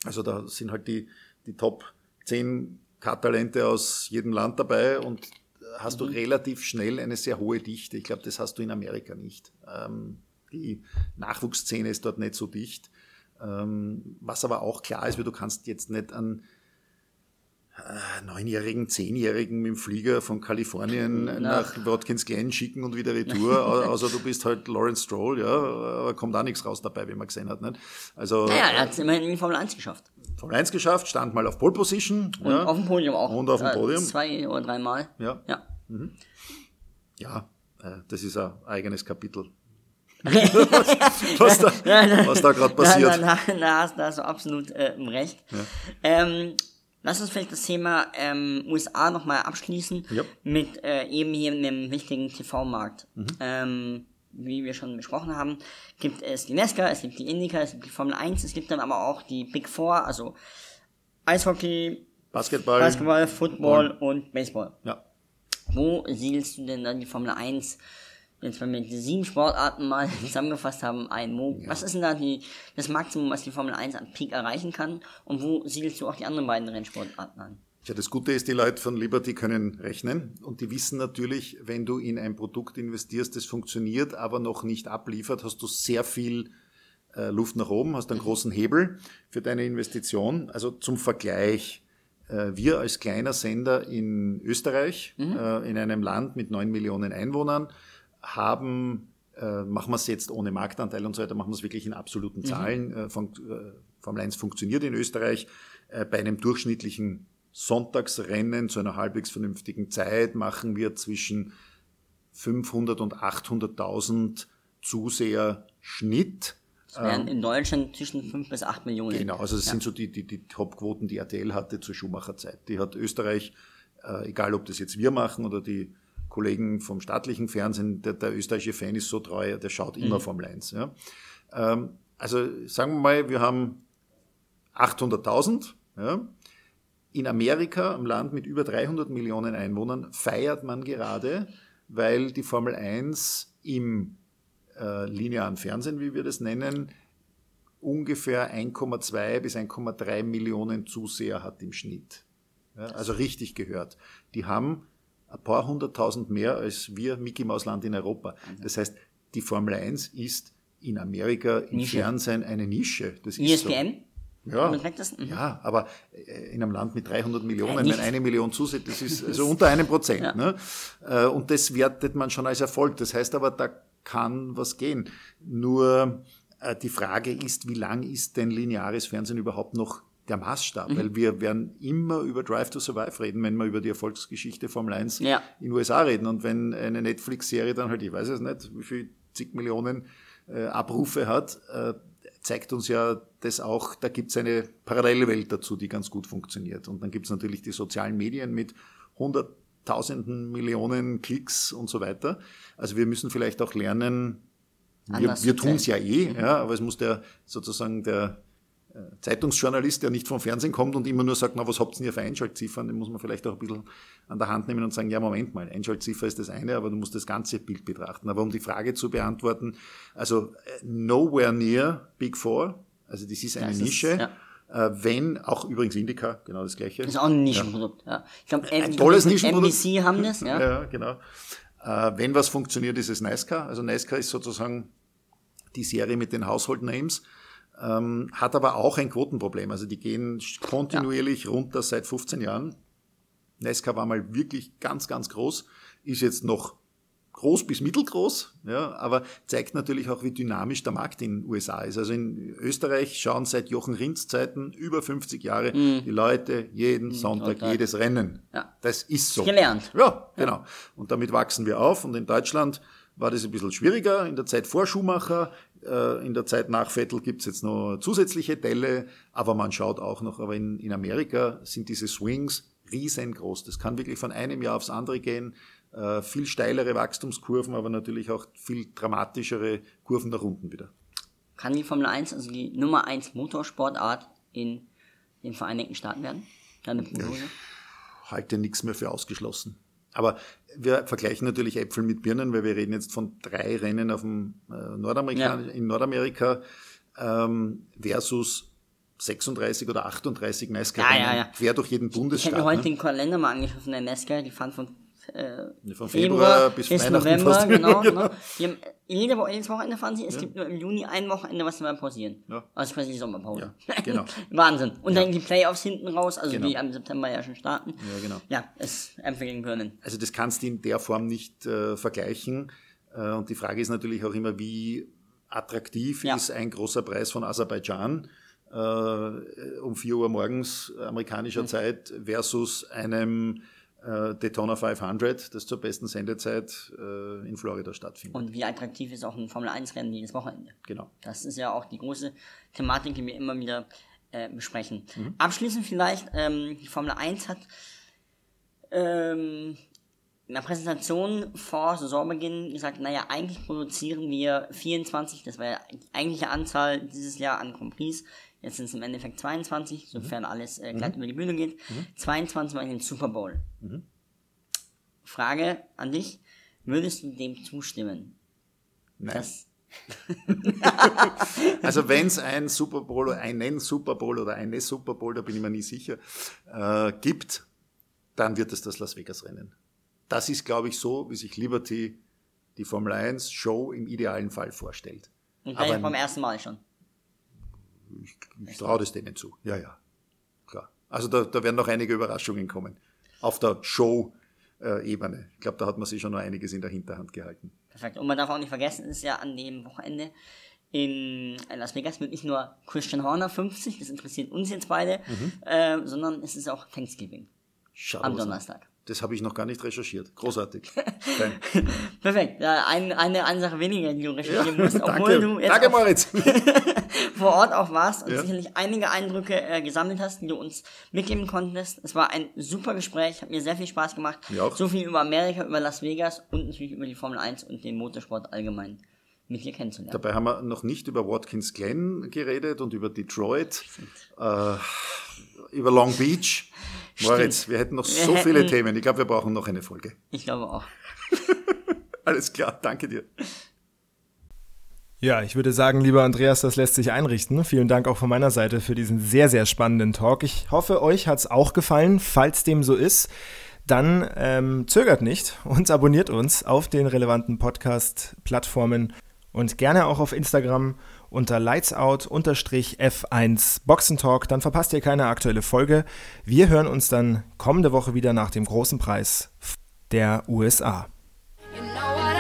Also da sind halt die, die Top 10 Karttalente aus jedem Land dabei und hast mhm. du relativ schnell eine sehr hohe Dichte. Ich glaube, das hast du in Amerika nicht. Ähm, die Nachwuchsszene ist dort nicht so dicht. Ähm, was aber auch klar ist, weil du kannst jetzt nicht an Neunjährigen, Zehnjährigen mit dem Flieger von Kalifornien nach, nach Watkins Glen schicken und wieder retour. also du bist halt Lawrence Stroll, ja, aber kommt auch nichts raus dabei, wie man gesehen hat. Nicht? Also, naja, er hat es immerhin in Formel 1 geschafft. Formel 1 geschafft, stand mal auf Pole Position. Und ja. auf dem Podium auch. Und auf dem Podium. Zwei oder dreimal. Ja. Ja, mhm. ja äh, das ist ein eigenes Kapitel. was, da, was da gerade passiert. Da, da, da hast du absolut äh, recht. Ja. Ähm, lass uns vielleicht das Thema ähm, USA nochmal abschließen ja. mit äh, eben hier einem wichtigen TV-Markt. Mhm. Ähm, wie wir schon besprochen haben, gibt es die NESCA, es gibt die Indica, es gibt die Formel 1, es gibt dann aber auch die Big Four, also Eishockey, Basketball, Basketball Football und, und Baseball. Ja. Wo siehst du denn dann die Formel 1, jetzt wenn wir die sieben Sportarten mal zusammengefasst haben, ein? Wo, ja. Was ist denn da die, das Maximum, was die Formel 1 an Peak erreichen kann? Und wo siedelst du auch die anderen beiden Rennsportarten an? Ja, das Gute ist, die Leute von Liberty können rechnen und die wissen natürlich, wenn du in ein Produkt investierst, das funktioniert, aber noch nicht abliefert, hast du sehr viel äh, Luft nach oben, hast einen großen Hebel für deine Investition. Also zum Vergleich, äh, wir als kleiner Sender in Österreich, mhm. äh, in einem Land mit neun Millionen Einwohnern, haben, äh, machen wir es jetzt ohne Marktanteil und so weiter, machen wir es wirklich in absoluten mhm. Zahlen. Mhm. Von, äh, Formel 1 funktioniert in Österreich äh, bei einem durchschnittlichen Sonntagsrennen zu einer halbwegs vernünftigen Zeit machen wir zwischen 500 und 800.000 Zuseher Schnitt. Das wären ähm, in Deutschland zwischen 5 bis 8 Millionen. Genau, also das ja. sind so die, die, die Top-Quoten, die RTL hatte zur Schumacher-Zeit. Die hat Österreich, äh, egal ob das jetzt wir machen oder die Kollegen vom staatlichen Fernsehen, der, der österreichische Fan ist so treu, der schaut immer mhm. Formel 1. Ja. Ähm, also sagen wir mal, wir haben 800.000. Ja. In Amerika, einem Land mit über 300 Millionen Einwohnern, feiert man gerade, weil die Formel 1 im äh, linearen Fernsehen, wie wir das nennen, ungefähr 1,2 bis 1,3 Millionen Zuseher hat im Schnitt. Ja, also richtig gehört. Die haben ein paar hunderttausend mehr als wir Mickey Maus Land in Europa. Das heißt, die Formel 1 ist in Amerika im Nische. Fernsehen eine Nische. Das ist ESPN? So. Ja, mhm. ja, aber äh, in einem Land mit 300 Millionen, wenn eine Million zusieht, das ist also unter einem Prozent. Ja. Ne? Äh, und das wertet man schon als Erfolg. Das heißt aber, da kann was gehen. Nur äh, die Frage ist, wie lang ist denn lineares Fernsehen überhaupt noch der Maßstab? Mhm. Weil wir werden immer über Drive to Survive reden, wenn wir über die Erfolgsgeschichte Formel 1 ja. in den USA reden. Und wenn eine Netflix-Serie dann halt, ich weiß es nicht, wie viel zig Millionen äh, Abrufe hat, äh, zeigt uns ja das auch, da gibt es eine Parallelwelt dazu, die ganz gut funktioniert. Und dann gibt es natürlich die sozialen Medien mit 100 tausenden Millionen Klicks und so weiter. Also wir müssen vielleicht auch lernen, wir, wir tun es ja eh, mhm. ja, aber es muss der sozusagen der Zeitungsjournalist, der nicht vom Fernsehen kommt und immer nur sagt, na, was habt ihr für Einschaltziffern, den muss man vielleicht auch ein bisschen an der Hand nehmen und sagen, ja, Moment mal, Einschaltziffer ist das eine, aber du musst das ganze Bild betrachten. Aber um die Frage zu beantworten, also äh, nowhere near Big Four, also das ist eine das Nische. Ist, ja. Äh, wenn, auch übrigens Indica, genau das gleiche. Das ist auch ein Nischenprodukt, ja. ja. Ich glaube, ein tolles Nischenprodukt. NBC haben das, ja. Ja, genau. Äh, wenn was funktioniert, ist es NASCAR. Also NASCAR ist sozusagen die Serie mit den Household Names, ähm, hat aber auch ein Quotenproblem. Also die gehen kontinuierlich ja. runter seit 15 Jahren. NASCAR war mal wirklich ganz, ganz groß, ist jetzt noch groß bis mittelgroß, ja, aber zeigt natürlich auch, wie dynamisch der Markt in den USA ist. Also in Österreich schauen seit Jochen Rinds Zeiten über 50 Jahre mhm. die Leute jeden mhm, Sonntag total. jedes Rennen. Ja. Das ist so. Gelernt. Ja, genau. Und damit wachsen wir auf. Und in Deutschland war das ein bisschen schwieriger. In der Zeit vor Schumacher, in der Zeit nach Vettel gibt's jetzt noch zusätzliche Delle, aber man schaut auch noch, aber in, in Amerika sind diese Swings riesengroß. Das kann wirklich von einem Jahr aufs andere gehen. Äh, viel steilere Wachstumskurven, aber natürlich auch viel dramatischere Kurven nach unten wieder. Kann die Formel 1, also die Nummer 1 Motorsportart in den Vereinigten Staaten werden? Deine Prognose? Ich halte nichts mehr für ausgeschlossen. Aber wir vergleichen natürlich Äpfel mit Birnen, weil wir reden jetzt von drei Rennen auf dem äh, Nordamerika, ja. in Nordamerika ähm, versus 36 oder 38 NASCAR-Rennen ja, ja, ja. quer durch jeden Bundesstaat. Ich habe mir heute ne? den Kalender mal angeschaut von der NASCAR, die fahren von äh, von Februar, bis, bis November, genau, genau. Die haben jede Woche, jedes Wochenende fahren sie. Es ja. gibt nur im Juni ein Wochenende, was wir pausieren. Ja. Also quasi die Sommerpause. Ja, genau. Wahnsinn. Und ja. dann die Playoffs hinten raus, also genau. die am September ja schon starten. Ja, genau. Ja, es empfehlen können. Also das kannst du in der Form nicht äh, vergleichen. Äh, und die Frage ist natürlich auch immer, wie attraktiv ist ein großer Preis von Aserbaidschan äh, um 4 Uhr morgens amerikanischer mhm. Zeit versus einem äh, Daytona 500, das zur besten Sendezeit äh, in Florida stattfindet. Und wie attraktiv ist auch ein Formel-1-Rennen jedes Wochenende? Genau. Das ist ja auch die große Thematik, die wir immer wieder äh, besprechen. Mhm. Abschließend vielleicht, ähm, die Formel 1 hat ähm, in der Präsentation vor Saisonbeginn gesagt, naja, eigentlich produzieren wir 24, das war ja die eigentliche Anzahl dieses Jahr an Compris, Jetzt sind es im Endeffekt 22, sofern mhm. alles äh, glatt mhm. über die Bühne geht. Mhm. 22 mal in den Super Bowl. Mhm. Frage an dich, würdest du dem zustimmen? Nein. also wenn es ein Super Bowl oder einen Super Bowl oder eine Super Bowl, da bin ich mir nicht sicher, äh, gibt, dann wird es das Las Vegas Rennen. Das ist, glaube ich, so, wie sich Liberty die Formel 1 Show im idealen Fall vorstellt. Und beim ersten Mal schon. Ich, ich traue das denen zu. Ja, ja. Klar. Also da, da werden noch einige Überraschungen kommen. Auf der Show-Ebene. Ich glaube, da hat man sich schon noch einiges in der Hinterhand gehalten. Perfekt. Und man darf auch nicht vergessen, es ist ja an dem Wochenende in Las Vegas wird nicht nur Christian Horner 50, das interessiert uns jetzt beide, mhm. äh, sondern es ist auch Thanksgiving. Schau am Donnerstag. Das habe ich noch gar nicht recherchiert. Großartig. Perfekt. Ja, ein, eine, eine Sache weniger, die du recherchieren ja, musst, obwohl danke. du jetzt danke, Moritz. vor Ort auch warst und ja. sicherlich einige Eindrücke äh, gesammelt hast, die du uns mitgeben konntest. Es war ein super Gespräch, hat mir sehr viel Spaß gemacht. So viel über Amerika, über Las Vegas und natürlich über die Formel 1 und den Motorsport allgemein mit dir kennenzulernen. Dabei haben wir noch nicht über Watkins Glen geredet und über Detroit, äh, über Long Beach. Moritz, Stimmt. wir hätten noch wir so hätten, viele Themen. Ich glaube, wir brauchen noch eine Folge. Ich glaube auch. Alles klar, danke dir. Ja, ich würde sagen, lieber Andreas, das lässt sich einrichten. Vielen Dank auch von meiner Seite für diesen sehr, sehr spannenden Talk. Ich hoffe, euch hat es auch gefallen. Falls dem so ist, dann ähm, zögert nicht und abonniert uns auf den relevanten Podcast-Plattformen und gerne auch auf Instagram unter lightsout-f1 Boxentalk. Dann verpasst ihr keine aktuelle Folge. Wir hören uns dann kommende Woche wieder nach dem großen Preis der USA. You know